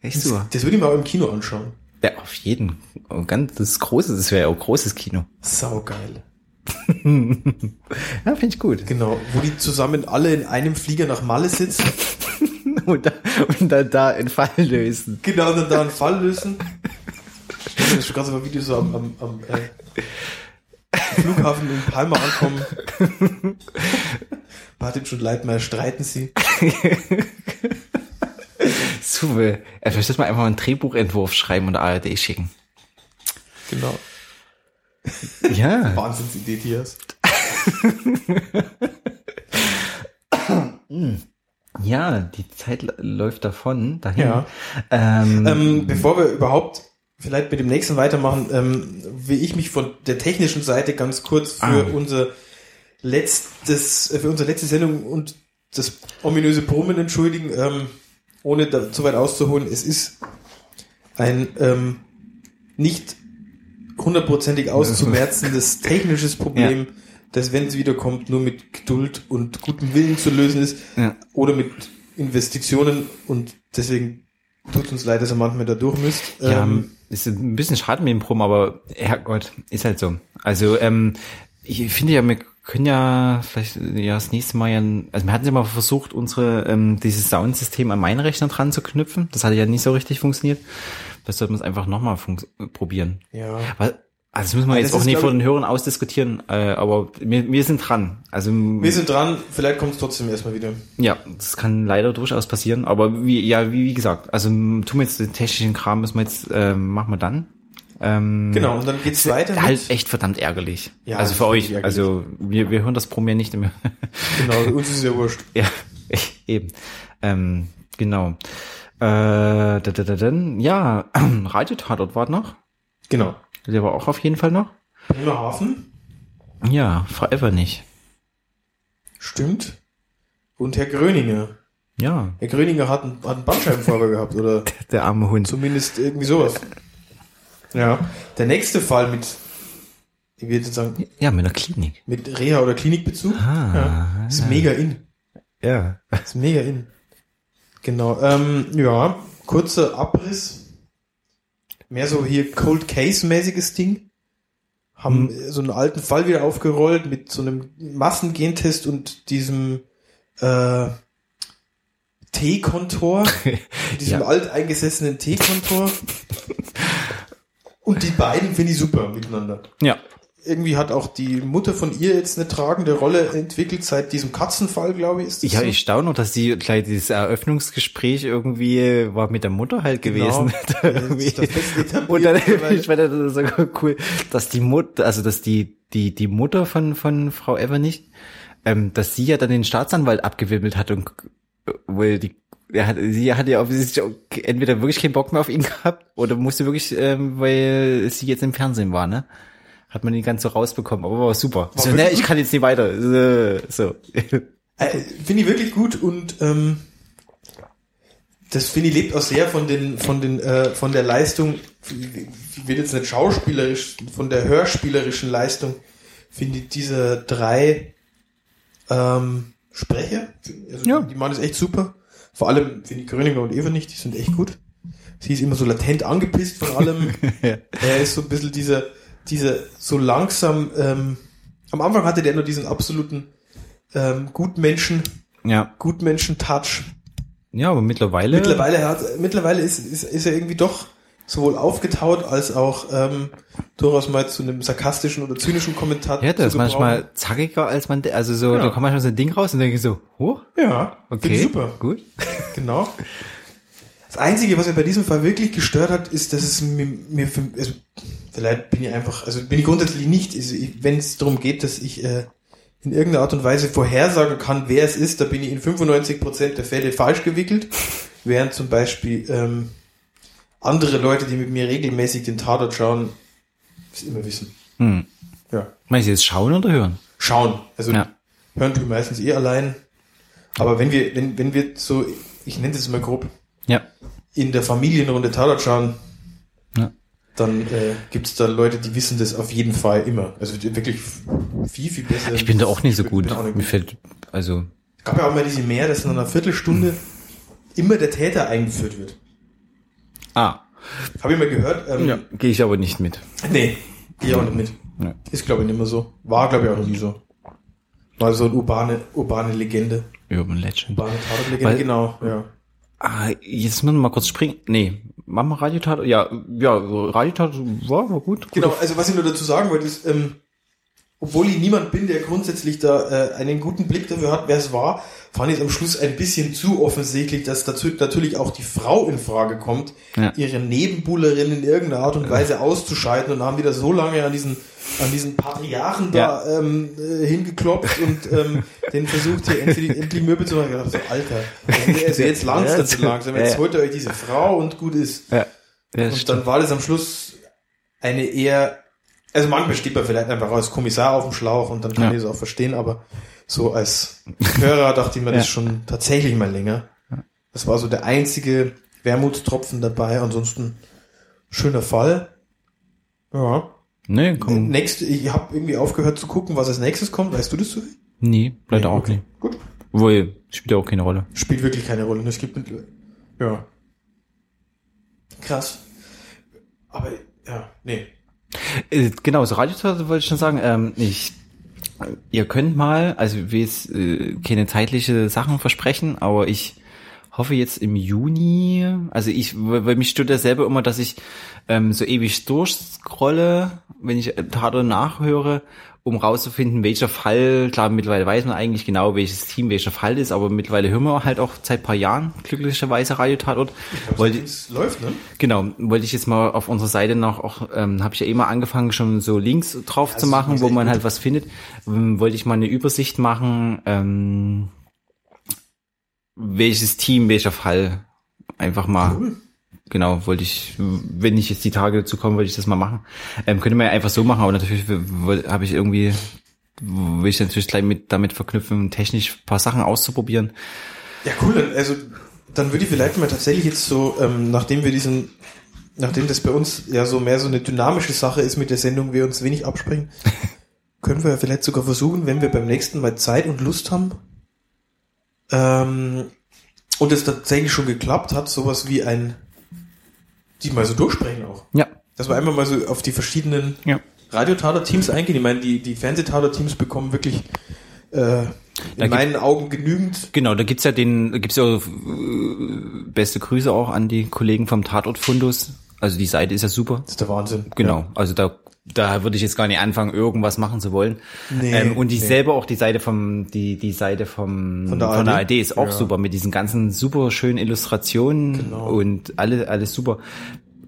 Echt super. das würde ich mir auch im Kino anschauen. Ja, auf jeden. Oh, Ganz, das ist großes, das wäre ja auch großes Kino. Saugeil. [LAUGHS] Ja, finde ich gut. Genau, wo die zusammen alle in einem Flieger nach Malle sitzen. [LAUGHS] Und, da, und dann da einen Fall lösen. Genau, dann da einen Fall lösen. Ich stelle mir das schon gerade so ein Video so am, am, am äh, Flughafen in Palma ankommen. [LAUGHS] Bartin und Leitmeier streiten sie. [LAUGHS] Super. Ja, vielleicht man einfach mal einen Drehbuchentwurf schreiben und ARD schicken. Genau. Ja. Wahnsinnsidee, Tias. [LAUGHS] Ja, die Zeit läuft davon, dahin. Ja. Ähm, Ähm, bevor wir überhaupt vielleicht mit dem nächsten weitermachen, ähm, will ich mich von der technischen Seite ganz kurz für Ah. unser letztes, äh, für unsere letzte Sendung und das ominöse Brummen entschuldigen, ähm, ohne da zu weit auszuholen. Es ist ein ähm, nicht hundertprozentig auszumerzendes [LAUGHS] technisches Problem, das, wenn es wiederkommt, nur mit Geduld und gutem Willen zu lösen ist Ja. oder mit Investitionen und deswegen tut uns leid, dass ihr manchmal da durch müsst. ja, Ähm, ist ein bisschen schade mit dem Prom, aber Herrgott, ist halt so. Also, ähm, ich finde ja, wir können ja vielleicht ja das nächste Mal ja, also wir hatten ja mal versucht, unsere ähm, dieses Soundsystem an meinen Rechner dran zu knüpfen. Das hatte ja nicht so richtig funktioniert. Das sollten wir es einfach nochmal probieren. ja. Weil, also das müssen wir Aber jetzt auch ist, nicht vor ich- den Hörern ausdiskutieren, äh, aber wir, wir sind dran. Also Wir sind dran, vielleicht kommt es trotzdem erstmal wieder. ja, das kann leider durchaus passieren, aber wie, ja, wie, wie gesagt, also tun wir jetzt den technischen Kram, müssen wir jetzt, ähm, machen wir dann. Ähm, Genau, und dann geht's weiter Halt echt verdammt ärgerlich. Ja, also für euch, also wir, wir hören das Pro mehr nicht mehr. [LAUGHS] genau, uns ist es ja wurscht. [LAUGHS] ja, [LAUGHS] eben. Ähm, genau. Äh, da, da, da, dann, ja, [CLEARS THROAT] Radiotatort war noch. Genau. Der war auch auf jeden Fall noch. Bremerhaven, Ja, Forever nicht. stimmt. Und Herr Gröninger. Ja, Herr Gröninger hat einen, hat einen Bandscheibenvorfall gehabt oder [LAUGHS] der arme Hund. zumindest irgendwie sowas. Ja. Der nächste Fall mit, ich würde jetzt sagen, Ja, mit einer Klinik. mit Reha- oder Klinikbezug. Ah, ja. Ist mega in. Ja. Ist mega in. Genau. Ähm, ja, kurzer Abriss. Mehr so hier Cold Case-mäßiges Ding. Haben Hm. so einen alten Fall wieder aufgerollt mit so einem Massengentest und diesem äh, T-Kontor. [LAUGHS] diesem Ja. alteingesessenen T-Kontor. [LAUGHS] und die beiden finde ich super miteinander Ja. Irgendwie hat auch die Mutter von ihr jetzt eine tragende Rolle entwickelt seit diesem Katzenfall, glaube ich. Ist das Ja, so? ich staune noch, dass sie gleich dieses Eröffnungsgespräch irgendwie war mit der Mutter halt gewesen. Genau. [LAUGHS] Da Ja, Und dann, [LAUGHS] ich fand das so cool, dass die Mutter, also dass die, die, die Mutter von, von Frau Ever nicht, ähm, dass sie ja dann den Staatsanwalt abgewimmelt hat und äh, wohl die er hat, sie hatte ja offensichtlich entweder wirklich keinen Bock mehr auf ihn [LAUGHS] gehabt oder musste wirklich, ähm, weil sie jetzt im Fernsehen war, ne? Hat man ihn ganz so rausbekommen, aber war super. War so, ne, ich kann jetzt nicht weiter. Äh, So. Äh, finde ich wirklich gut und ähm, das finde ich lebt auch sehr von den von den äh, von der Leistung ich will jetzt nicht schauspielerisch von der hörspielerischen Leistung finde ich diese drei ähm, Sprecher also Ja. die machen das echt super vor allem finde ich Gröninger und Eva nicht die sind echt gut sie ist immer so latent angepisst von allem [LAUGHS] er ist so ein bisschen dieser dieser so langsam ähm, am Anfang hatte der nur diesen absoluten ähm, Gutmenschen Ja. Gutmenschen-Touch. Ja, aber mittlerweile. Mittlerweile hat, mittlerweile ist, ist, ist er irgendwie doch sowohl aufgetaut als auch ähm, durchaus mal zu einem sarkastischen oder zynischen Kommentar. Ja, der ist manchmal zackiger als man, also so, Ja. da kommt manchmal so ein Ding raus und denke ich so, oh, Ja, okay, super. gut. Genau. [LAUGHS] Das Einzige, was mir bei diesem Fall wirklich gestört hat, ist, dass es mir, mir für, also vielleicht bin ich einfach, also bin ich grundsätzlich nicht, also wenn es darum geht, dass ich äh, in irgendeiner Art und Weise vorhersagen kann, wer es ist, da bin ich in 95% der Fälle falsch gewickelt, während zum Beispiel ähm, andere Leute, die mit mir regelmäßig den Tatort schauen, es immer wissen. Hm. Ja. Meinst du jetzt schauen oder hören? Schauen. Also Ja. hören tue ich meistens eh allein. Aber wenn wir, wenn, wenn wir so, ich nenne das mal grob, Ja. in der Familienrunde Tatort schauen, Ja. dann äh, gibt es da Leute, die wissen das auf jeden Fall immer. Also wirklich viel, viel besser. Ich bin da auch nicht so gut. auch nicht Mir fällt, also, Es gab ja auch mal diese mehr, dass in einer Viertelstunde immer der Täter eingeführt wird. ah, Habe ich mal gehört. Ähm, ja, gehe ich aber nicht mit. Nee, geh auch nicht mit. Ja. Ist glaube ich nicht mehr so. War glaube ich auch nie so. War so eine urbane, urbane Legende. Urban Legend. Urbane Tatortlegende, genau. Ja. Ah, jetzt müssen wir mal kurz springen. Nee, machen wir Radiotat? Ja, ja, Radiotat war, war gut. Genau, also was ich nur dazu sagen wollte, ist, ähm, obwohl ich niemand bin, der grundsätzlich da äh, einen guten Blick dafür hat, wer es war, fand ich es am Schluss ein bisschen zu offensichtlich, dass dazu natürlich auch die Frau in Frage kommt, Ja. ihre Nebenbuhlerin in irgendeiner Art und Weise auszuschalten und haben wieder so lange an diesen an diesen Patriarchen da ähm, äh, hingeklopft und ähm, [LAUGHS] den versucht hier endlich, endlich Möbel zu machen. Ich dachte so, Alter, also, also jetzt langsam zu langsam, jetzt Ja. holt ihr euch diese Frau und gut ist. Ja, ja Und stimmt. dann war das am Schluss eine eher, also manchmal steht man vielleicht einfach als Kommissar auf dem Schlauch und dann kann Ja. ich es auch verstehen, aber so als Hörer dachte ich mir [LAUGHS] das Ja. schon tatsächlich mal länger. Das war so der einzige Wermutstropfen dabei, ansonsten schöner Fall. Ja. Nee, komm. Nächste, ich habe irgendwie aufgehört zu gucken, was als nächstes kommt. Weißt du das so? Nee, leider Nee, auch okay. nicht. Gut. Obwohl, spielt ja auch keine Rolle. Spielt wirklich keine Rolle. Es gibt mit, ja. Krass. Aber ja, nee. Äh, genau, so Radiotat wollte ich schon sagen. Ähm, ich, ihr könnt mal, also will jetzt äh, keine zeitliche Sachen versprechen, aber ich hoffe jetzt im Juni, also ich, weil mich stört ja selber immer, dass ich ähm, so ewig durchscrolle, wenn ich Tatort nachhöre, um rauszufinden, welcher Fall, klar, mittlerweile weiß man eigentlich genau, welches Team welcher Fall ist, aber mittlerweile hören wir halt auch seit paar Jahren glücklicherweise Radiotatort. Wollte, Es läuft, ne? Genau, wollte ich jetzt mal auf unserer Seite noch auch, ähm, habe ich ja mal angefangen, schon so Links drauf zu das machen, wo man gut. halt was findet. Ähm, wollte ich mal eine Übersicht machen, ähm, welches Team, welcher Fall. Einfach mal, Cool. Genau, wollte ich, wenn ich jetzt die Tage dazu komme, wollte ich das mal machen. Ähm, könnte man ja einfach so machen, aber natürlich habe ich irgendwie, will ich natürlich gleich mit damit verknüpfen, technisch ein paar Sachen auszuprobieren. Ja, cool. Also, dann würde ich vielleicht mal tatsächlich jetzt so, ähm, nachdem wir diesen, nachdem das bei uns ja so mehr so eine dynamische Sache ist mit der Sendung, wir uns wenig absprechen, [LAUGHS] können wir ja vielleicht sogar versuchen, wenn wir beim nächsten Mal Zeit und Lust haben, ähm, und es tatsächlich schon geklappt hat, sowas wie ein, die mal so durchsprechen auch. Ja, Dass wir einfach mal so auf die verschiedenen ja. Radiotaler-Teams eingehen. Ich meine, die, die Fernsehtaler-Teams bekommen wirklich äh, Da in gibt- meinen Augen genügend. Genau, da gibt's ja den, da gibt's ja äh, beste Grüße auch an die Kollegen vom Tatort Fundus. Also die Seite ist ja super. Das ist der Wahnsinn. Genau, also da da würde ich jetzt gar nicht anfangen, irgendwas machen zu wollen. Nee, ähm, und die nee. selber auch die Seite vom die die Seite vom Von der von der ARD? Ist auch Ja. super mit diesen ganzen super schönen Illustrationen Genau. und alle alles super.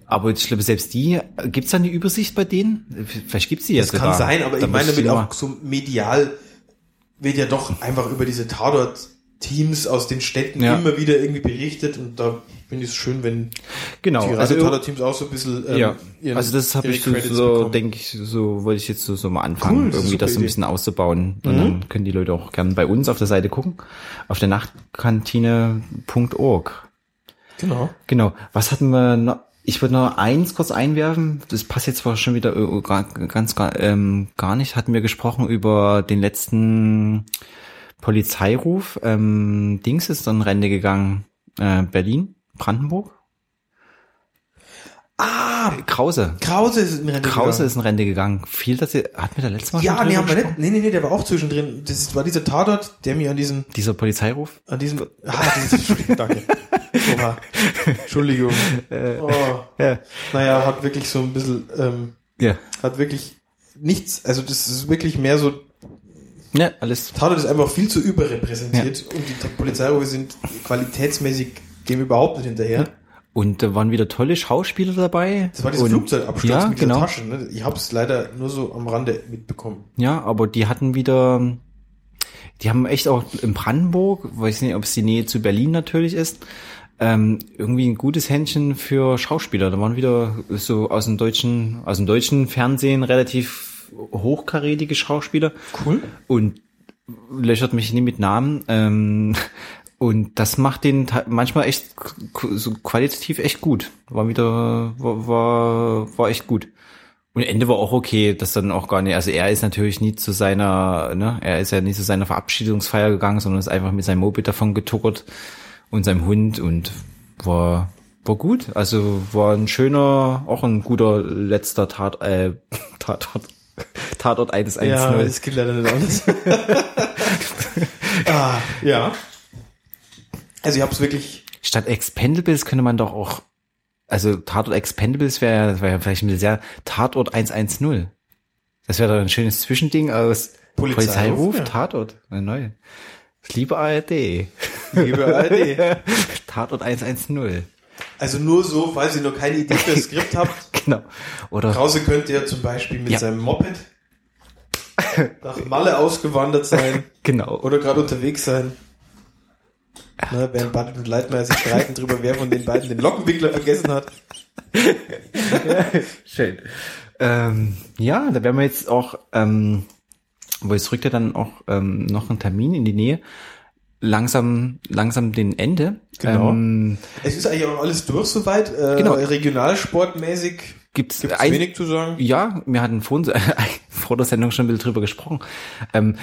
Aber ich glaube, selbst die, gibt's da eine Übersicht bei denen? Vielleicht gibt's die ja Das sogar. kann sein, aber Da ich meine ich mal- auch so medial wird ja doch einfach über diese Tatort Teams aus den Städten Ja. immer wieder irgendwie berichtet und da finde ich es schön, wenn Genau. die Also, Radio-Teams auch so ein bisschen ähm, ja, ihren- also das habe ich so, so denke ich, so wollte ich jetzt so, so mal anfangen, Cool, irgendwie das so ein bisschen auszubauen. Und dann können die Leute auch gerne bei uns auf der Seite gucken, auf der Nachtkantine.org. Genau. Genau. Was hatten wir noch? Ich würde noch eins kurz einwerfen. Das passt jetzt zwar schon wieder äh, ganz gar, ähm, gar nicht. Hatten wir gesprochen über den letzten Polizeiruf. Ähm, Dings ist dann Rente gegangen. Äh, Berlin, Brandenburg. Ah, Krause. Krause ist in Rente Krause gegangen. ist in Rente gegangen. Viel, dass ihr, hat mir da letztes Mal Ja, nee, haben wir nicht. Nee, nee, nee, der war auch zwischendrin. Das war dieser Tatort, der mir an diesen, Dieser Polizeiruf? an diesem, ah, dieses, Entschuldigung, [LAUGHS] danke. Oha. Entschuldigung. Oh. Ja. Naja, hat wirklich so ein bisschen, ähm, Ja. hat wirklich nichts, also das ist wirklich mehr so, Ja, alles. Tatort ist einfach viel zu überrepräsentiert und die Polizeirufe sind qualitätsmäßig dem überhaupt nicht hinterher. Und da waren wieder tolle Schauspieler dabei. Das war dieser Und- Flugzeugabsturz ja, mit genau. Tasche. Ne? Ich habe es leider nur so am Rande mitbekommen. Ja, aber die hatten wieder, die haben echt auch in Brandenburg, weiß nicht, ob es die Nähe zu Berlin natürlich ist, ähm, irgendwie ein gutes Händchen für Schauspieler. Da waren wieder so aus dem deutschen, aus dem deutschen Fernsehen relativ hochkarätige Schauspieler. Cool. Und löchert mich nie mit Namen. Ähm, und das macht den manchmal echt so qualitativ echt gut. War wieder, war, war, war echt gut. Und Ende war auch okay, das dann auch gar nicht, also er ist natürlich nie zu seiner, ne, er ist ja nie zu seiner Verabschiedungsfeier gegangen, sondern ist einfach mit seinem Moped davon getuckert und seinem Hund und war, war gut. Also war ein schöner, auch ein guter letzter Tat, äh, [LAUGHS] Tatort, Tatort 110. Ja, das geht leider nicht anders. [LAUGHS] ah, ja. Also ich habe es wirklich. Statt Expendables könnte man doch auch, also Tatort Expendables wäre ja, wär ja vielleicht ein bisschen sehr Tatort 110. Das wäre doch ein schönes Zwischending aus Polizeiruf, Polizeiruf, ja. Tatort, eine neue. Liebe ARD. Liebe ARD. [LAUGHS] Tatort 110. Also nur so, falls ihr noch keine Idee für das Skript habt. [LAUGHS] Genau. Oder Krause könnte ja zum Beispiel mit Ja. seinem Moped nach Malle ausgewandert sein [LAUGHS] genau. oder gerade unterwegs sein. Ne, während Bartet und Leitmeier sich streiten drüber, wer von den beiden den Lockenwickler vergessen hat. [LAUGHS] Schön. Ähm, ja, da werden wir jetzt auch, ähm, wo es rückt ja dann auch ähm, noch ein Termin in die Nähe. Langsam, langsam den Ende. Genau. Ähm, Es ist eigentlich auch alles durch soweit. Äh, Genau. Regionalsportmäßig gibt's, gibt es ein- wenig zu sagen. Ja, wir hatten vor, uns, [LAUGHS] vor der Sendung schon ein bisschen drüber gesprochen. Ähm,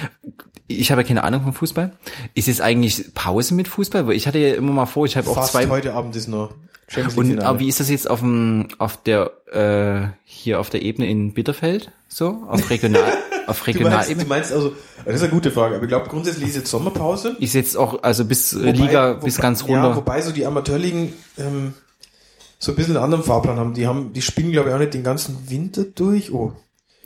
ich habe ja keine Ahnung vom Fußball. Ist es eigentlich Pause mit Fußball? Weil ich hatte ja immer mal vor, ich habe auch zwei. heute Abend ist noch Champions League Und aber wie ist das jetzt auf dem, auf der, äh, hier auf der Ebene in Bitterfeld? So? Auf Regional, [LAUGHS] auf Du meinst, du Regionalebene? meinst also, das ist eine gute Frage, aber ich glaube grundsätzlich ist jetzt Sommerpause. Ist jetzt auch, also bis Wobei- Liga, bis wobei- ganz Ja, runter. wobei so die Amateurligen ähm, so ein bisschen einen anderen Fahrplan haben. Die haben, die spielen glaube ich auch nicht den ganzen Winter durch. Oh,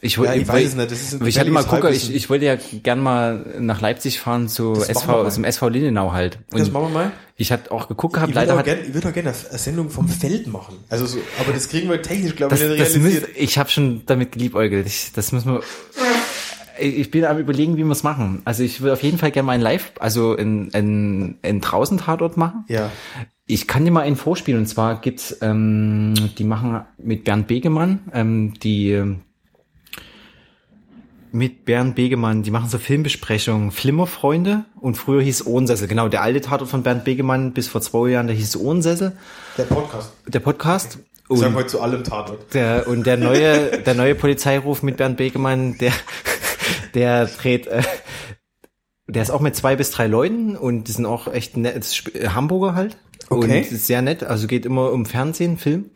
ich, ja, wollte- ich ich, weiß es nicht. Das ist ich hatte mal gucken, ich, ich wollte ja gern mal nach Leipzig fahren zu Das SV, zum SV Lindenau halt. das Und machen wir mal. ich hatte auch geguckt gehabt, Ich würde leider auch hat, gerne, ich würde auch gerne eine Sendung vom Feld machen. Also so, aber das kriegen wir technisch glaube das, ich nicht das realisiert. müsst, ich habe schon damit geliebäugelt. Ich, das müssen wir, ich bin am überlegen, wie wir es machen. Also ich will auf jeden Fall gerne mal ein Live, also in, in, in draußen Tatort machen. ja, Ich kann dir mal einen vorspielen. Und zwar gibt's, ähm, die machen mit Bernd Begemann, ähm, die ähm, mit Bernd Begemann, die machen so Filmbesprechungen, Flimmerfreunde und früher hieß Ohrensessel. Genau, der alte Tatort von Bernd Begemann bis vor zwei Jahren, der hieß Ohrensessel, der Podcast. der Podcast. Und heute zu allem Tatort. der, und der neue, [LAUGHS] der neue Polizeiruf mit Bernd Begemann, der, [LAUGHS] der dreht, äh, der ist auch mit zwei bis drei Leuten und die sind auch echt nett, äh, Hamburger halt. Okay. Und ist sehr nett, also geht immer um Fernsehen, Film.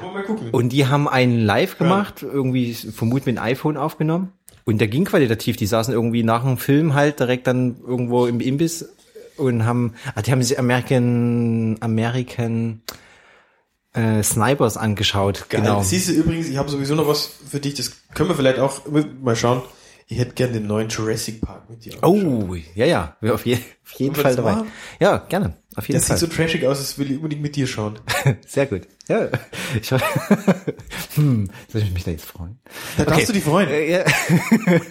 Mal gucken. Und die haben einen live gemacht, irgendwie vermutlich mit dem iPhone aufgenommen. Und der ging qualitativ. Die saßen irgendwie nach dem Film halt direkt dann irgendwo im Imbiss und haben, ah, die haben sich American, American äh, Snipers angeschaut. Geil. Genau. Siehst du übrigens, ich habe sowieso noch was für dich, das können wir vielleicht auch mal schauen. Ich hätte gern den neuen Jurassic Park mit dir. Oh, ja, ja, wir auf, je, auf jeden Fall das dabei. machen? Ja, gerne, auf jeden Das Fall. sieht so trashig aus, das will ich unbedingt mit dir schauen. [LAUGHS] Sehr gut. Ja, ich [LAUGHS] hm, soll ich mich da jetzt freuen? Da darfst du dich freuen. Äh, ja.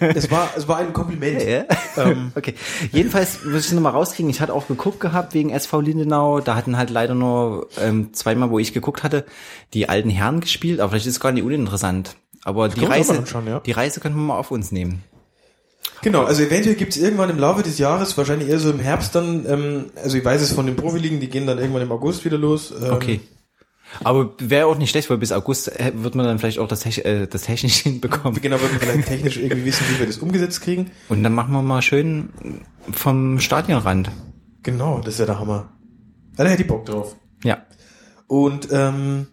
[LAUGHS] Es war, es war ein Kompliment. Ja. Ähm. Okay. Jedenfalls muss ich noch mal rauskriegen. Ich hatte auch geguckt gehabt wegen SV Lindenau. Da hatten halt leider nur ähm, zweimal, wo ich geguckt hatte, die alten Herren gespielt. Aber vielleicht ist es gar nicht uninteressant. Aber die Reise, anschauen, ja. die Reise könnten wir mal auf uns nehmen. Genau, also eventuell gibt's irgendwann im Laufe des Jahres, wahrscheinlich eher so im Herbst dann, ähm, also ich weiß es von den Profiligen, die gehen dann irgendwann im August wieder los. Ähm, Okay. Aber wäre auch nicht schlecht, weil bis August äh, wird man dann vielleicht auch das, äh, das technisch [LAUGHS] hinbekommen. Genau, wenn wir vielleicht technisch irgendwie wissen, wie wir das umgesetzt kriegen. Und dann machen wir mal schön vom Stadionrand. Genau, das ist ja der Hammer. Ja, da hätte ich Bock drauf. Ja. Und ähm,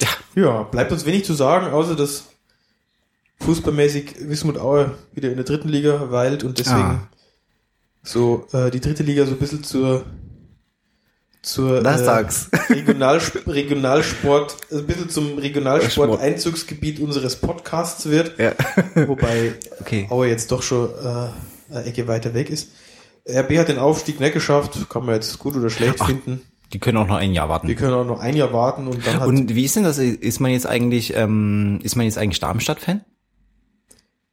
Ja. ja, bleibt uns wenig zu sagen, außer dass fußballmäßig Wismut Aue wieder in der dritten Liga weilt und deswegen Ah. so äh, die dritte Liga so ein bisschen zur zur Das äh, sag's. [LAUGHS] Regionalsp Regionalsport, ein bisschen zum Sport. Regionalsport-Einzugsgebiet unseres Podcasts wird, Ja. [LAUGHS] wobei Okay. Aue jetzt doch schon äh, eine Ecke weiter weg ist. RB hat den Aufstieg nicht geschafft, kann man jetzt gut oder schlecht finden. Die können auch noch ein Jahr warten. können auch noch ein Jahr warten und dann hat Und wie ist denn das? Ist man jetzt eigentlich, ähm, ist man jetzt eigentlich Darmstadt-Fan?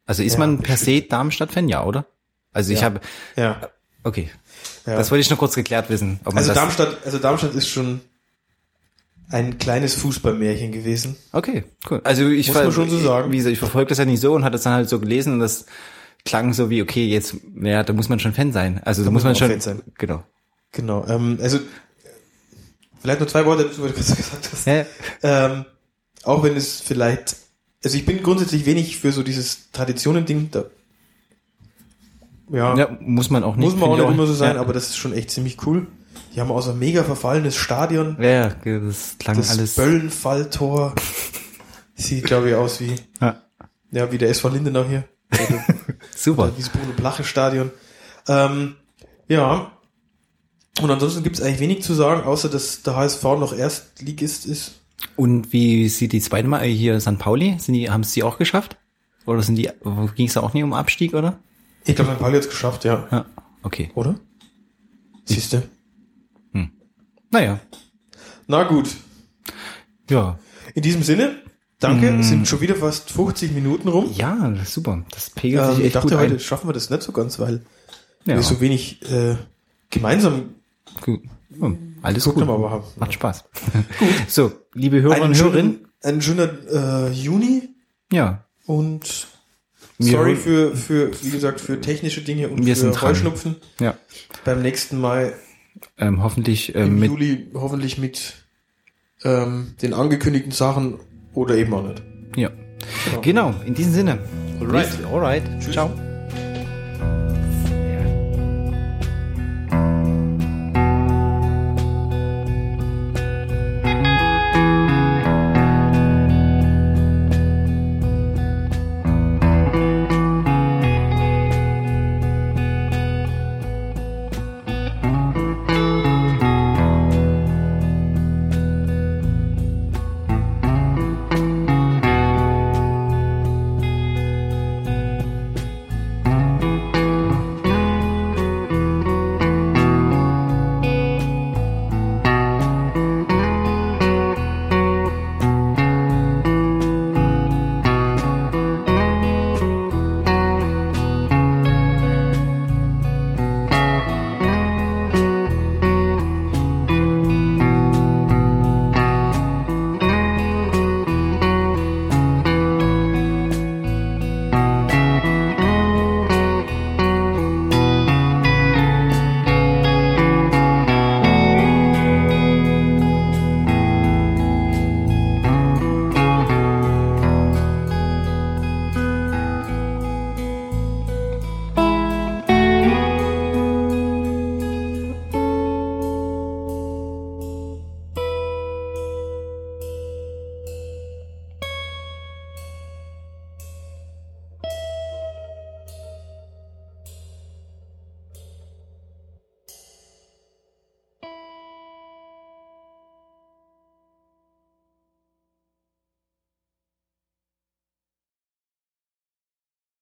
Also ist Ja, man per se Darmstadt-Fan, ja, oder? Also ich Ja. habe, ja. okay. Ja. Das wollte ich noch kurz geklärt wissen. Also Darmstadt, also Darmstadt ist schon ein kleines Fußballmärchen gewesen. Okay, cool. Also ich Muss man schon so sagen. Wie gesagt, ich verfolge das ja nicht so und hatte das dann halt so gelesen und das klang so wie, okay, jetzt, ja, da muss man schon Fan sein. Also da, muss man schon, Fan sein. genau. Genau. Ähm, also vielleicht nur zwei Worte was du gerade [LAUGHS] gesagt hast. Ja, Ähm, auch wenn es vielleicht, also ich bin grundsätzlich wenig für so dieses Traditionen-Ding. Ja, ja, muss man auch nicht. muss man auch nicht ich immer so sein, ja. aber das ist schon echt ziemlich cool. Die haben auch so ein mega verfallenes Stadion. Ja, das klang Das alles. Böllenfalltor sieht, glaube ich, aus wie, Ja, ja, wie der SV Lindenau hier. Oder [LAUGHS] super. dieses Bruno Blache Stadion. Ähm, ja. Und ansonsten gibt es eigentlich wenig zu sagen, außer dass der HSV noch Erstligist ist. Und wie sieht die zweite Mal hier St. Pauli? Sind die, haben es die auch geschafft? Oder sind die, ging es da auch nicht um Abstieg, oder? Ich glaube, St. Pauli hat es geschafft, ja. Ja, okay. Oder? Siehste. Naja, Na gut. ja. In diesem Sinne, danke. Es sind schon wieder fast 50 Minuten rum. Ja, super. Das pegelt Ähm, sich ich echt dachte, gut heute ein. schaffen wir das nicht so ganz, weil Ja, wir so wenig äh, gemeinsam gut. Ja, alles geguckt gut. haben. Macht Spaß. [LAUGHS] So, liebe Hörer Einen und Hörerinnen. einen schönen äh, Juni Ja, und Wir sorry für, für, wie gesagt, für technische Dinge und Wir für. Heuschnupfen. ja. Beim nächsten Mal Ähm, hoffentlich ähm, im mit. Juli hoffentlich mit ähm, den angekündigten Sachen oder eben auch nicht. Ja. Genau, in diesem Sinne. Alright. Alright. Ciao.